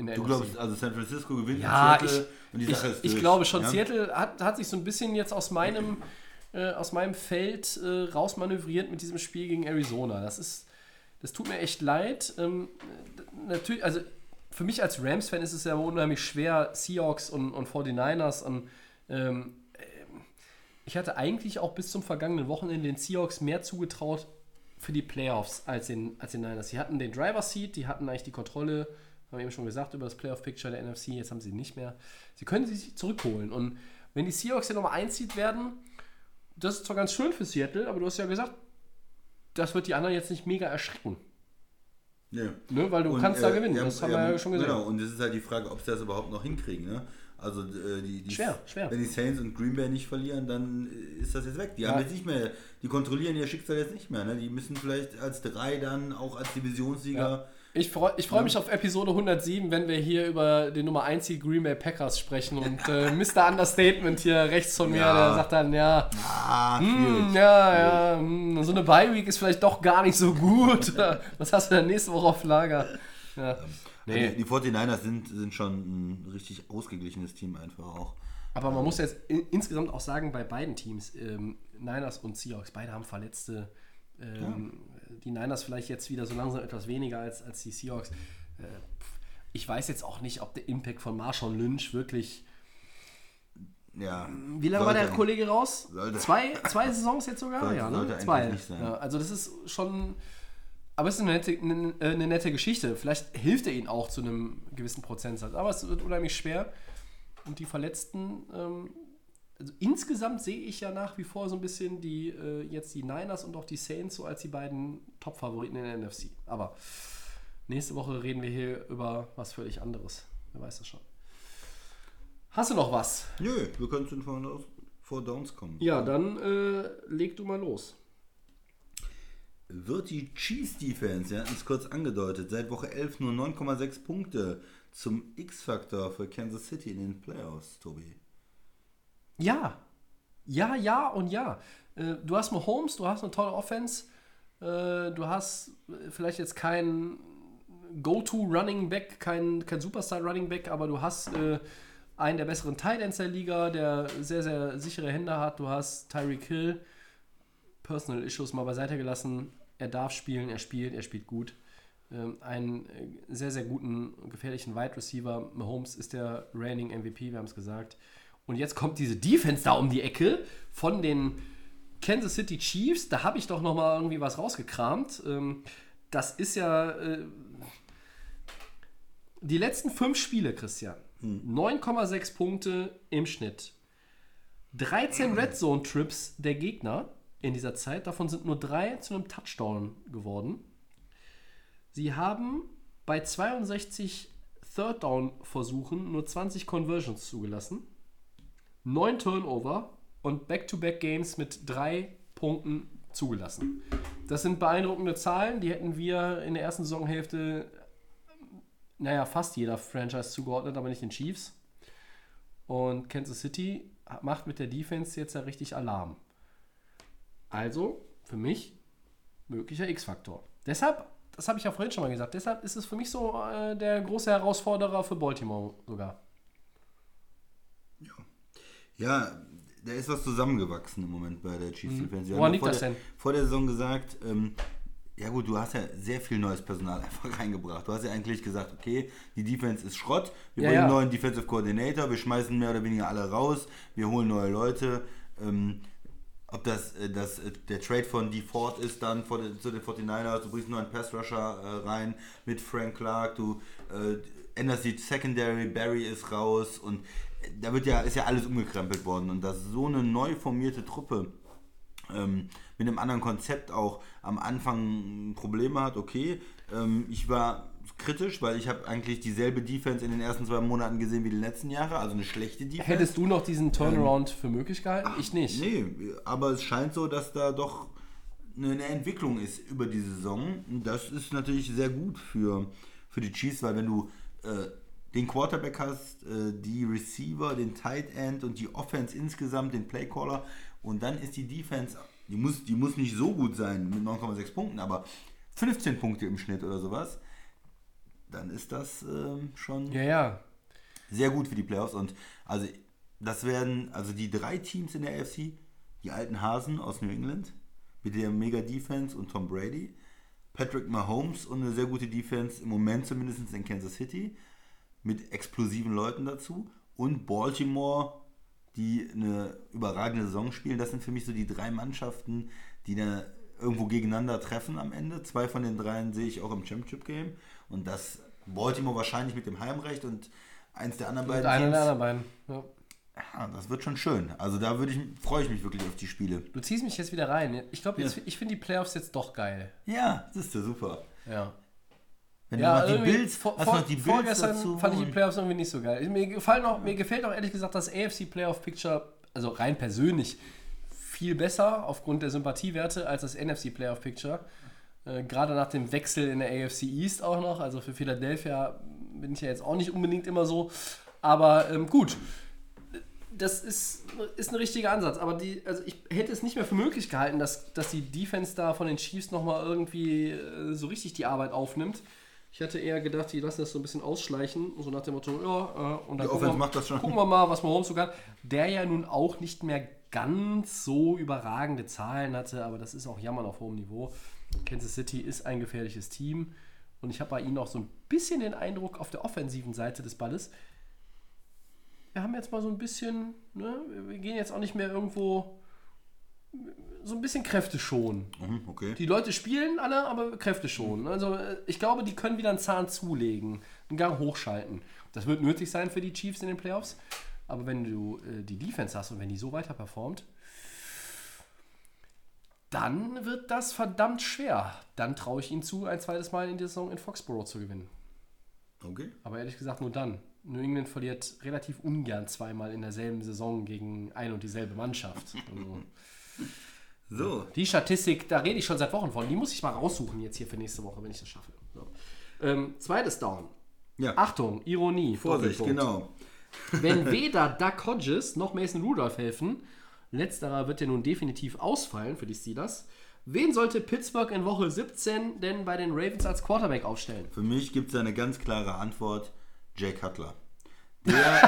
In der Du NFC. glaubst, also San Francisco gewinnt in ja, ich, Seattle und die ich, Sache ist ich durch, glaube schon. ja? Seattle hat, hat sich so ein bisschen jetzt aus meinem, äh, aus meinem Feld äh, rausmanövriert mit diesem Spiel gegen Arizona. Das ist, das tut mir echt leid. Ähm, natürlich, also für mich als Rams-Fan ist es ja unheimlich schwer, Seahawks und, und 49ers und ähm, ich hatte eigentlich auch bis zum vergangenen Wochenende den Seahawks mehr zugetraut für die Playoffs als den, als den Niners. Sie hatten den Driver Seat, die hatten eigentlich die Kontrolle, haben wir eben schon gesagt, über das Playoff-Picture der NFC, jetzt haben sie nicht mehr. Sie können sie sich zurückholen. Und wenn die Seahawks ja nochmal einzieht werden, das ist zwar ganz schön für Seattle, aber du hast ja gesagt, das wird die anderen jetzt nicht mega erschrecken. Ja. Ne? Weil du Und, kannst äh, da gewinnen, das haben wir ja schon gesehen. Genau, und es ist halt die Frage, ob sie das überhaupt noch hinkriegen. Ne? Also äh, die, die, Schwer, schwer. Wenn die Saints und Green Bay nicht verlieren, dann äh, ist das jetzt weg. Die Ja. haben jetzt nicht mehr, die kontrollieren ihr Schicksal jetzt nicht mehr. Ne? Die müssen vielleicht als drei dann auch als Divisionssieger. Ich freue ich freu mich auf Episode 107, wenn wir hier über den Nummer 1 Seed Green Bay Packers sprechen und äh, *laughs* Mr. Understatement hier rechts von mir, Ja. der sagt dann, ja, Ah, hm, schwierig. ja, ja, hm, so eine Bye-Week ist vielleicht doch gar nicht so gut. *laughs* Was hast du denn nächste Woche auf Lager? Ja. Nee, Also Die, die 49ers sind, sind schon ein richtig ausgeglichenes Team einfach auch. aber man muss jetzt in, insgesamt auch sagen, bei beiden Teams, ähm, Niners und Seahawks, beide haben Verletzte. Ähm, Die Niners vielleicht jetzt wieder so langsam etwas weniger als, als die Seahawks. Äh, ich weiß jetzt auch nicht, ob der Impact von Marshawn Lynch wirklich. Ja. Wie lange war der Kollege raus? Sollte. Zwei, zwei Saisons jetzt sogar? Sollte- ja, ne? sollte Zwei. nicht sein. Ja, also das ist schon. Aber es ist eine nette, eine, eine nette Geschichte. Vielleicht hilft er ihnen auch zu einem gewissen Prozentsatz. Aber es wird unheimlich schwer. Und die Verletzten, ähm, also insgesamt sehe ich ja nach wie vor so ein bisschen die äh, jetzt die Niners und auch die Saints so als die beiden Top-Favoriten in der NFC. Aber nächste Woche reden wir hier über was völlig anderes. Wer weiß das schon. Hast du noch was? Nö, wir können zu den Four- Downs kommen. Ja, dann äh, leg du mal los. Wird die Chiefs Defense, wir hatten es kurz angedeutet, seit Woche 11 nur 9,6 Punkte zum X-Faktor für Kansas City in den Playoffs, Tobi. Ja. Ja, ja und ja. Äh, du hast Mahomes, du hast eine tolle Offense. Äh, du hast äh, vielleicht jetzt keinen Go-To-Running Back, kein, kein Superstar-Running Back, aber du hast einen der besseren Titans der Liga, der sehr, sehr sichere Hände hat. Du hast Tyreek Hill, Personal Issues mal beiseite gelassen. Er darf spielen, er spielt, er spielt gut. Ähm, einen sehr, sehr guten, gefährlichen Wide Receiver. Mahomes ist der reigning MVP, wir haben es gesagt. Und jetzt kommt diese Defense da um die Ecke von den Kansas City Chiefs. Da habe ich doch noch mal irgendwie was rausgekramt. Ähm, das ist ja äh, die letzten fünf Spiele, Christian. 9,6 Punkte im Schnitt. 13 *clears throat* Red Zone Trips der Gegner in dieser Zeit. Davon sind nur drei zu einem Touchdown geworden. Sie haben bei 62 Third Down Versuchen nur 20 Conversions zugelassen. 9 Turnover und Back-to-Back Games mit drei Punkten zugelassen. Das sind beeindruckende Zahlen, die hätten wir in der ersten Saisonhälfte, naja, fast jeder Franchise zugeordnet, aber nicht den Chiefs. Und Kansas City macht mit der Defense jetzt ja richtig Alarm. Also, für mich, möglicher X-Faktor. Deshalb, das habe ich ja vorhin schon mal gesagt, deshalb ist es für mich so äh, der große Herausforderer für Baltimore sogar. Ja, da ist was zusammengewachsen im Moment bei der Chiefs Defense. Mhm. Woran haben ja liegt vor das der, denn? Vor der Saison gesagt, ähm, ja gut, du hast ja sehr viel neues Personal *laughs* einfach reingebracht. Du hast ja eigentlich gesagt, okay, die Defense ist Schrott, wir Ja, bringen ja. einen neuen Defensive Coordinator, wir schmeißen mehr oder weniger alle raus, wir holen neue Leute. Ähm, ob das, äh, das äh, der Trade von D. Ford ist dann vor zu den 49ers, du bringst einen neuen Pass Rusher äh, rein mit Frank Clark, du äh, änderst die Secondary, Barry ist raus und da wird ja, ist ja alles umgekrempelt worden und dass so eine neu formierte Truppe ähm, mit einem anderen Konzept auch am Anfang Probleme hat, okay. Ähm, ich war kritisch, weil ich habe eigentlich dieselbe Defense in den ersten zwei Monaten gesehen wie die letzten Jahre, also eine schlechte Defense. Hättest du noch diesen Turnaround für möglich gehalten? Ich nicht. Nee, aber es scheint so, dass da doch eine, Entwicklung ist über die Saison. Das ist natürlich sehr gut für, für die Chiefs, weil wenn du äh, den Quarterback hast, äh, die Receiver, den Tight End und die Offense insgesamt, den Playcaller und dann ist die Defense, die muss, die muss nicht so gut sein mit 9,6 Punkten, aber 15 Punkte im Schnitt oder sowas, dann ist das ähm, schon Ja, ja. sehr gut für die Playoffs. Und also das werden, also die drei Teams in der AFC, die alten Hasen aus New England, mit der Mega Defense und Tom Brady, Patrick Mahomes und eine sehr gute Defense, im Moment zumindest in Kansas City, mit explosiven Leuten dazu und Baltimore, die eine überragende Saison spielen. Das sind für mich so die drei Mannschaften, die da irgendwo gegeneinander treffen am Ende. Zwei von den dreien sehe ich auch im Championship Game. Und das Baltimore wahrscheinlich mit dem Heimrecht und eins der anderen beiden einer der anderen beiden. Ja. Ja, das wird schon schön. Also da würde ich, freue ich mich wirklich auf die Spiele. Du ziehst mich jetzt wieder rein. Ich glaube, jetzt- ich finde die Playoffs jetzt doch geil. Ja, das ist ja super. Ja. Wenn Ja, du noch die Bills, vor, hast vor, noch die Bills vorgestern dazu. fand ich die Playoffs irgendwie nicht so geil. Mir, gefallen auch, mir gefällt auch ehrlich gesagt das AFC Playoff Picture, also rein persönlich, viel besser aufgrund der Sympathiewerte als das NFC Playoff Picture. Äh, Gerade nach dem Wechsel in der AFC East auch noch. Also für Philadelphia bin ich ja jetzt auch nicht unbedingt immer so. Aber ähm, gut. Das ist, ist ein richtiger Ansatz. Aber die, also ich hätte es nicht mehr für möglich gehalten, dass, dass die Defense da von den Chiefs nochmal irgendwie äh, so richtig die Arbeit aufnimmt. Ich hätte eher gedacht, die lassen das so ein bisschen ausschleichen, so nach dem Motto, ja, äh, und dann gucken wir, macht das schon. gucken wir mal, was Mahomes so kann. Der ja nun auch nicht mehr ganz so überragende Zahlen hatte, aber das ist auch Jammern auf hohem Niveau. Kansas City ist ein gefährliches Team und ich habe bei ihnen auch so ein bisschen den Eindruck auf der offensiven Seite des Balles, wir haben jetzt mal so ein bisschen, ne, wir gehen jetzt auch nicht mehr irgendwo so ein bisschen Kräfte schonen. Mhm, okay. Die Leute spielen alle, aber Kräfte schonen. Also äh, ich glaube, die können wieder einen Zahn zulegen, einen Gang hochschalten. Das wird nötig sein für die Chiefs in den Playoffs. Aber wenn du äh, die Defense hast und wenn die so weiter performt, dann wird das verdammt schwer. Dann traue ich ihnen zu, ein zweites Mal in der Saison in Foxborough zu gewinnen. okay. Aber ehrlich gesagt nur dann. New England verliert relativ ungern zweimal in derselben Saison gegen ein und dieselbe Mannschaft. Also, *laughs* So. die Statistik, da rede ich schon seit Wochen von. Die muss ich mal raussuchen jetzt hier für nächste Woche, wenn ich das schaffe. So. Ähm, zweites Down. Ja. Achtung, Ironie. Vorsicht, Doppelpunkt. genau. *laughs* Wenn weder Doug Hodges noch Mason Rudolph helfen, letzterer wird ja nun definitiv ausfallen für die Steelers, wen sollte Pittsburgh in Woche 17 denn bei den Ravens als Quarterback aufstellen? Für mich gibt es eine ganz klare Antwort: Jay Cutler. Der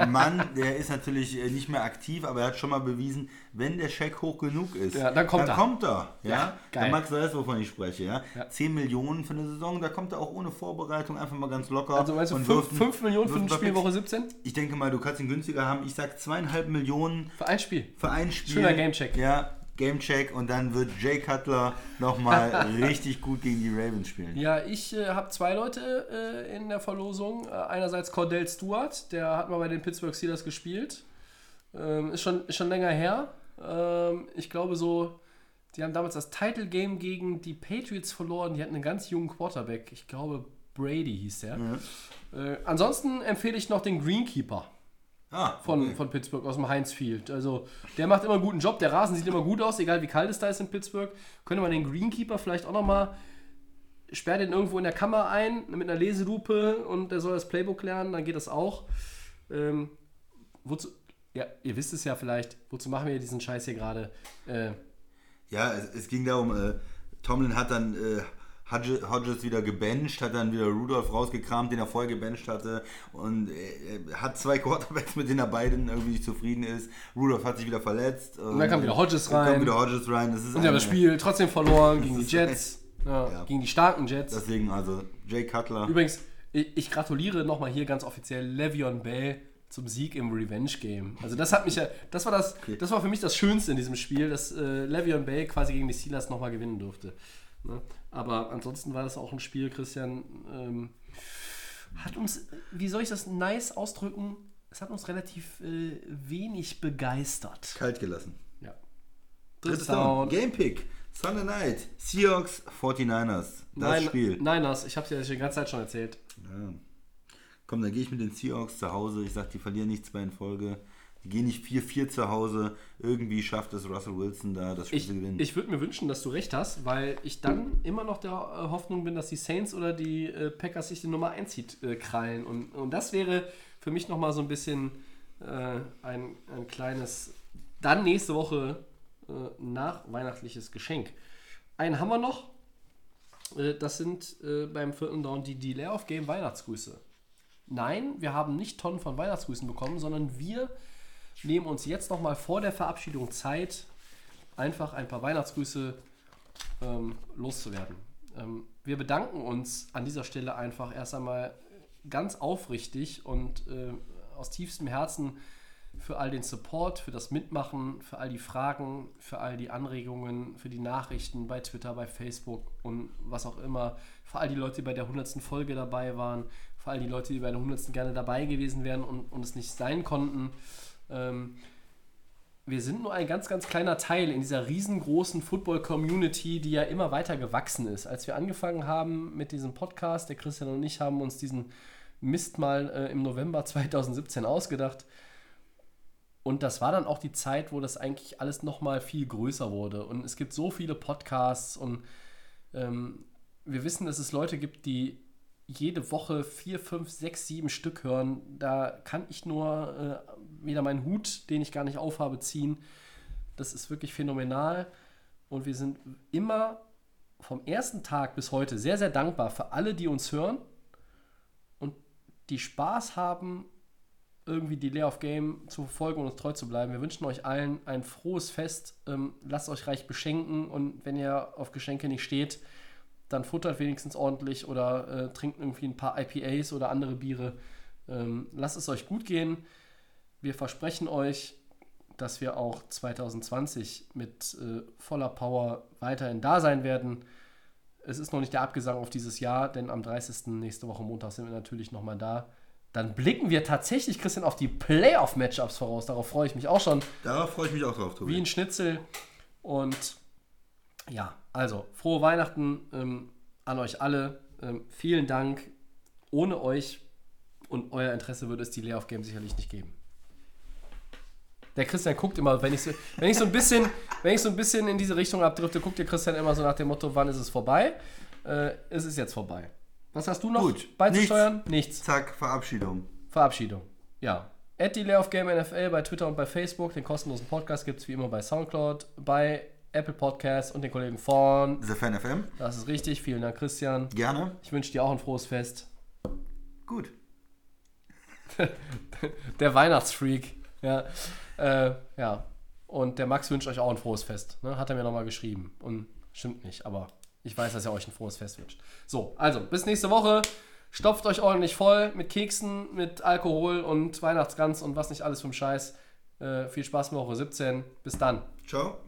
ist Mann, der ist natürlich äh, nicht mehr aktiv, aber er hat schon mal bewiesen, wenn der Scheck hoch genug ist, Ja, dann kommt dann er. kommt er. Ja, Ja. Der Max weiß, wovon ich spreche. Ja? Ja. 10 Millionen für eine Saison, da kommt er auch ohne Vorbereitung einfach mal ganz locker. Also meinst du und 5 wirft ein- Millionen für wirft ein ein paar Spiel Picks. Woche 17? Ich denke mal, du kannst ihn günstiger haben. Ich sag zweieinhalb Millionen Für ein Spiel. für ein Spiel. Schöner Gamecheck. Ja, Gamecheck und dann wird Jay Cutler nochmal *laughs* richtig gut gegen die Ravens spielen. Ja, ich äh, habe zwei Leute äh, in der Verlosung. Äh, einerseits Cordell Stewart, der hat mal bei den Pittsburgh Steelers gespielt. Ähm, ist, schon, ist schon länger her. Ähm, ich glaube so, die haben damals das Title Game gegen die Patriots verloren. Die hatten einen ganz jungen Quarterback. Ich glaube, Brady hieß der. Äh, ansonsten empfehle ich noch den Greenkeeper Ah, von, okay. von Pittsburgh aus dem Heinz Field. Also der macht immer einen guten Job. Der Rasen sieht immer gut aus, egal wie kalt es da ist in Pittsburgh. Könnte man den Greenkeeper vielleicht auch nochmal sperrt den irgendwo in der Kammer ein mit einer Leselupe und der soll das Playbook lernen, dann geht das auch. Ähm, wozu, ja, ihr wisst es ja vielleicht, wozu machen wir diesen Scheiß hier gerade? Äh, Ja, es, es ging darum, äh, Tomlin hat dann äh, Hodges, wieder gebencht, hat dann wieder Rudolph rausgekramt, den er vorher gebencht hatte und hat zwei Quarterbacks, mit denen er beiden irgendwie nicht zufrieden ist. Rudolph hat sich wieder verletzt. Und dann kam wieder Hodges Dann rein. kam wieder Hodges rein. Das ist und ja, das eine- Spiel trotzdem verloren gegen die Jets, ja, ja. gegen die starken Jets. Deswegen also Jay Cutler. Übrigens, ich, ich gratuliere nochmal hier ganz offiziell Le'Veon Bell zum Sieg im Revenge Game. Also das hat mich ja, das war das, das war für mich das Schönste in diesem Spiel, dass äh, Le'Veon Bell quasi gegen die Steelers nochmal gewinnen durfte. Ne? Aber ansonsten war das auch ein Spiel, Christian, ähm, hat uns, wie soll ich das nice ausdrücken? Es hat uns relativ äh, wenig begeistert. Kalt gelassen. Ja. Drittes Down. Game Pick. Sunday Night. Seahawks 49ers. Das Nein, Spiel. Niners, ich habe es ja die ganze Zeit schon erzählt. Ja. Komm, dann gehe ich mit den Seahawks zu Hause. Ich sag, die verlieren nicht zwei in Folge. Die gehen nicht 4-4 zu Hause. Irgendwie schafft es Russell Wilson da, das Spiel Ich, zu gewinnen. ich würde mir wünschen, dass du recht hast, weil ich dann immer noch der äh, Hoffnung bin, dass die Saints oder die äh, Packers sich die Nummer 1 Seed äh, krallen. Und, und das wäre für mich nochmal so ein bisschen äh, ein, ein kleines, dann nächste Woche äh, nach weihnachtliches Geschenk. Einen haben wir noch. Äh, das sind äh, beim vierten Down die Delay of Game Weihnachtsgrüße. Nein, wir haben nicht Tonnen von Weihnachtsgrüßen bekommen, sondern wir nehmen uns jetzt nochmal vor der Verabschiedung Zeit, einfach ein paar Weihnachtsgrüße ähm, loszuwerden. Ähm, wir bedanken uns an dieser Stelle einfach erst einmal ganz aufrichtig und äh, aus tiefstem Herzen für all den Support, für das Mitmachen, für all die Fragen, für all die Anregungen, für die Nachrichten bei Twitter, bei Facebook und was auch immer, für all die Leute, die bei der 100. Folge dabei waren, für all die Leute, die bei der 100. gerne dabei gewesen wären und, und es nicht sein konnten. Ähm, wir sind nur ein ganz, ganz kleiner Teil in dieser riesengroßen Football-Community, die ja immer weiter gewachsen ist. Als wir angefangen haben mit diesem Podcast, der Christian und ich haben uns diesen Mist mal äh, im November 2017 ausgedacht. Und das war dann auch die Zeit, wo das eigentlich alles nochmal viel größer wurde. Und es gibt so viele Podcasts und ähm, wir wissen, dass es Leute gibt, die jede Woche vier, fünf, sechs, sieben Stück hören. Da kann ich nur äh, wieder meinen Hut, den ich gar nicht aufhabe, ziehen. Das ist wirklich phänomenal. Und wir sind immer vom ersten Tag bis heute sehr, sehr dankbar für alle, die uns hören und die Spaß haben, irgendwie die Lay of Game zu verfolgen und uns treu zu bleiben. Wir wünschen euch allen ein frohes Fest. Ähm, lasst euch reich beschenken und wenn ihr auf Geschenke nicht steht, dann futtert wenigstens ordentlich oder äh, trinkt irgendwie ein paar IPAs oder andere Biere. Ähm, lasst es euch gut gehen. Wir versprechen euch, dass wir auch 2020 mit äh, voller Power weiterhin da sein werden. Es ist noch nicht der Abgesang auf dieses Jahr, denn am 30. nächste Woche Montag sind wir natürlich nochmal da. Dann blicken wir tatsächlich, Christian, auf die Playoff-Matchups voraus. Darauf freue ich mich auch schon. Darauf freue ich mich auch drauf, Tobi. Wie ein Schnitzel. Und ja, also frohe Weihnachten ähm, an euch alle. Ähm, vielen Dank. Ohne euch und euer Interesse würde es die Layoff Game sicherlich nicht geben. Der Christian guckt immer, wenn ich so, wenn ich so ein bisschen, wenn ich so ein bisschen in diese Richtung abdrifte, guckt der Christian immer so nach dem Motto, wann ist es vorbei? Äh, es ist jetzt vorbei. Was hast du noch Gut. beizusteuern? Nichts. Zack, Verabschiedung. Verabschiedung. Ja. At Delay of Game NFL bei Twitter und bei Facebook. Den kostenlosen Podcast gibt es wie immer bei Soundcloud, bei Apple Podcasts und den Kollegen von. The Fan FM. Das ist richtig. Vielen Dank, Christian. Gerne. Ich wünsche dir auch ein frohes Fest. Gut. *laughs* Der Weihnachtsfreak. Ja. Äh, ja. Und der Max wünscht euch auch ein frohes Fest. Ne? Hat er mir nochmal geschrieben. Und stimmt nicht, aber ich weiß, dass er euch ein frohes Fest wünscht. So, also bis nächste Woche. Stopft euch ordentlich voll mit Keksen, mit Alkohol und Weihnachtsgans und was nicht alles vom Scheiß. Äh, viel Spaß mit Woche 17. Bis dann. Ciao.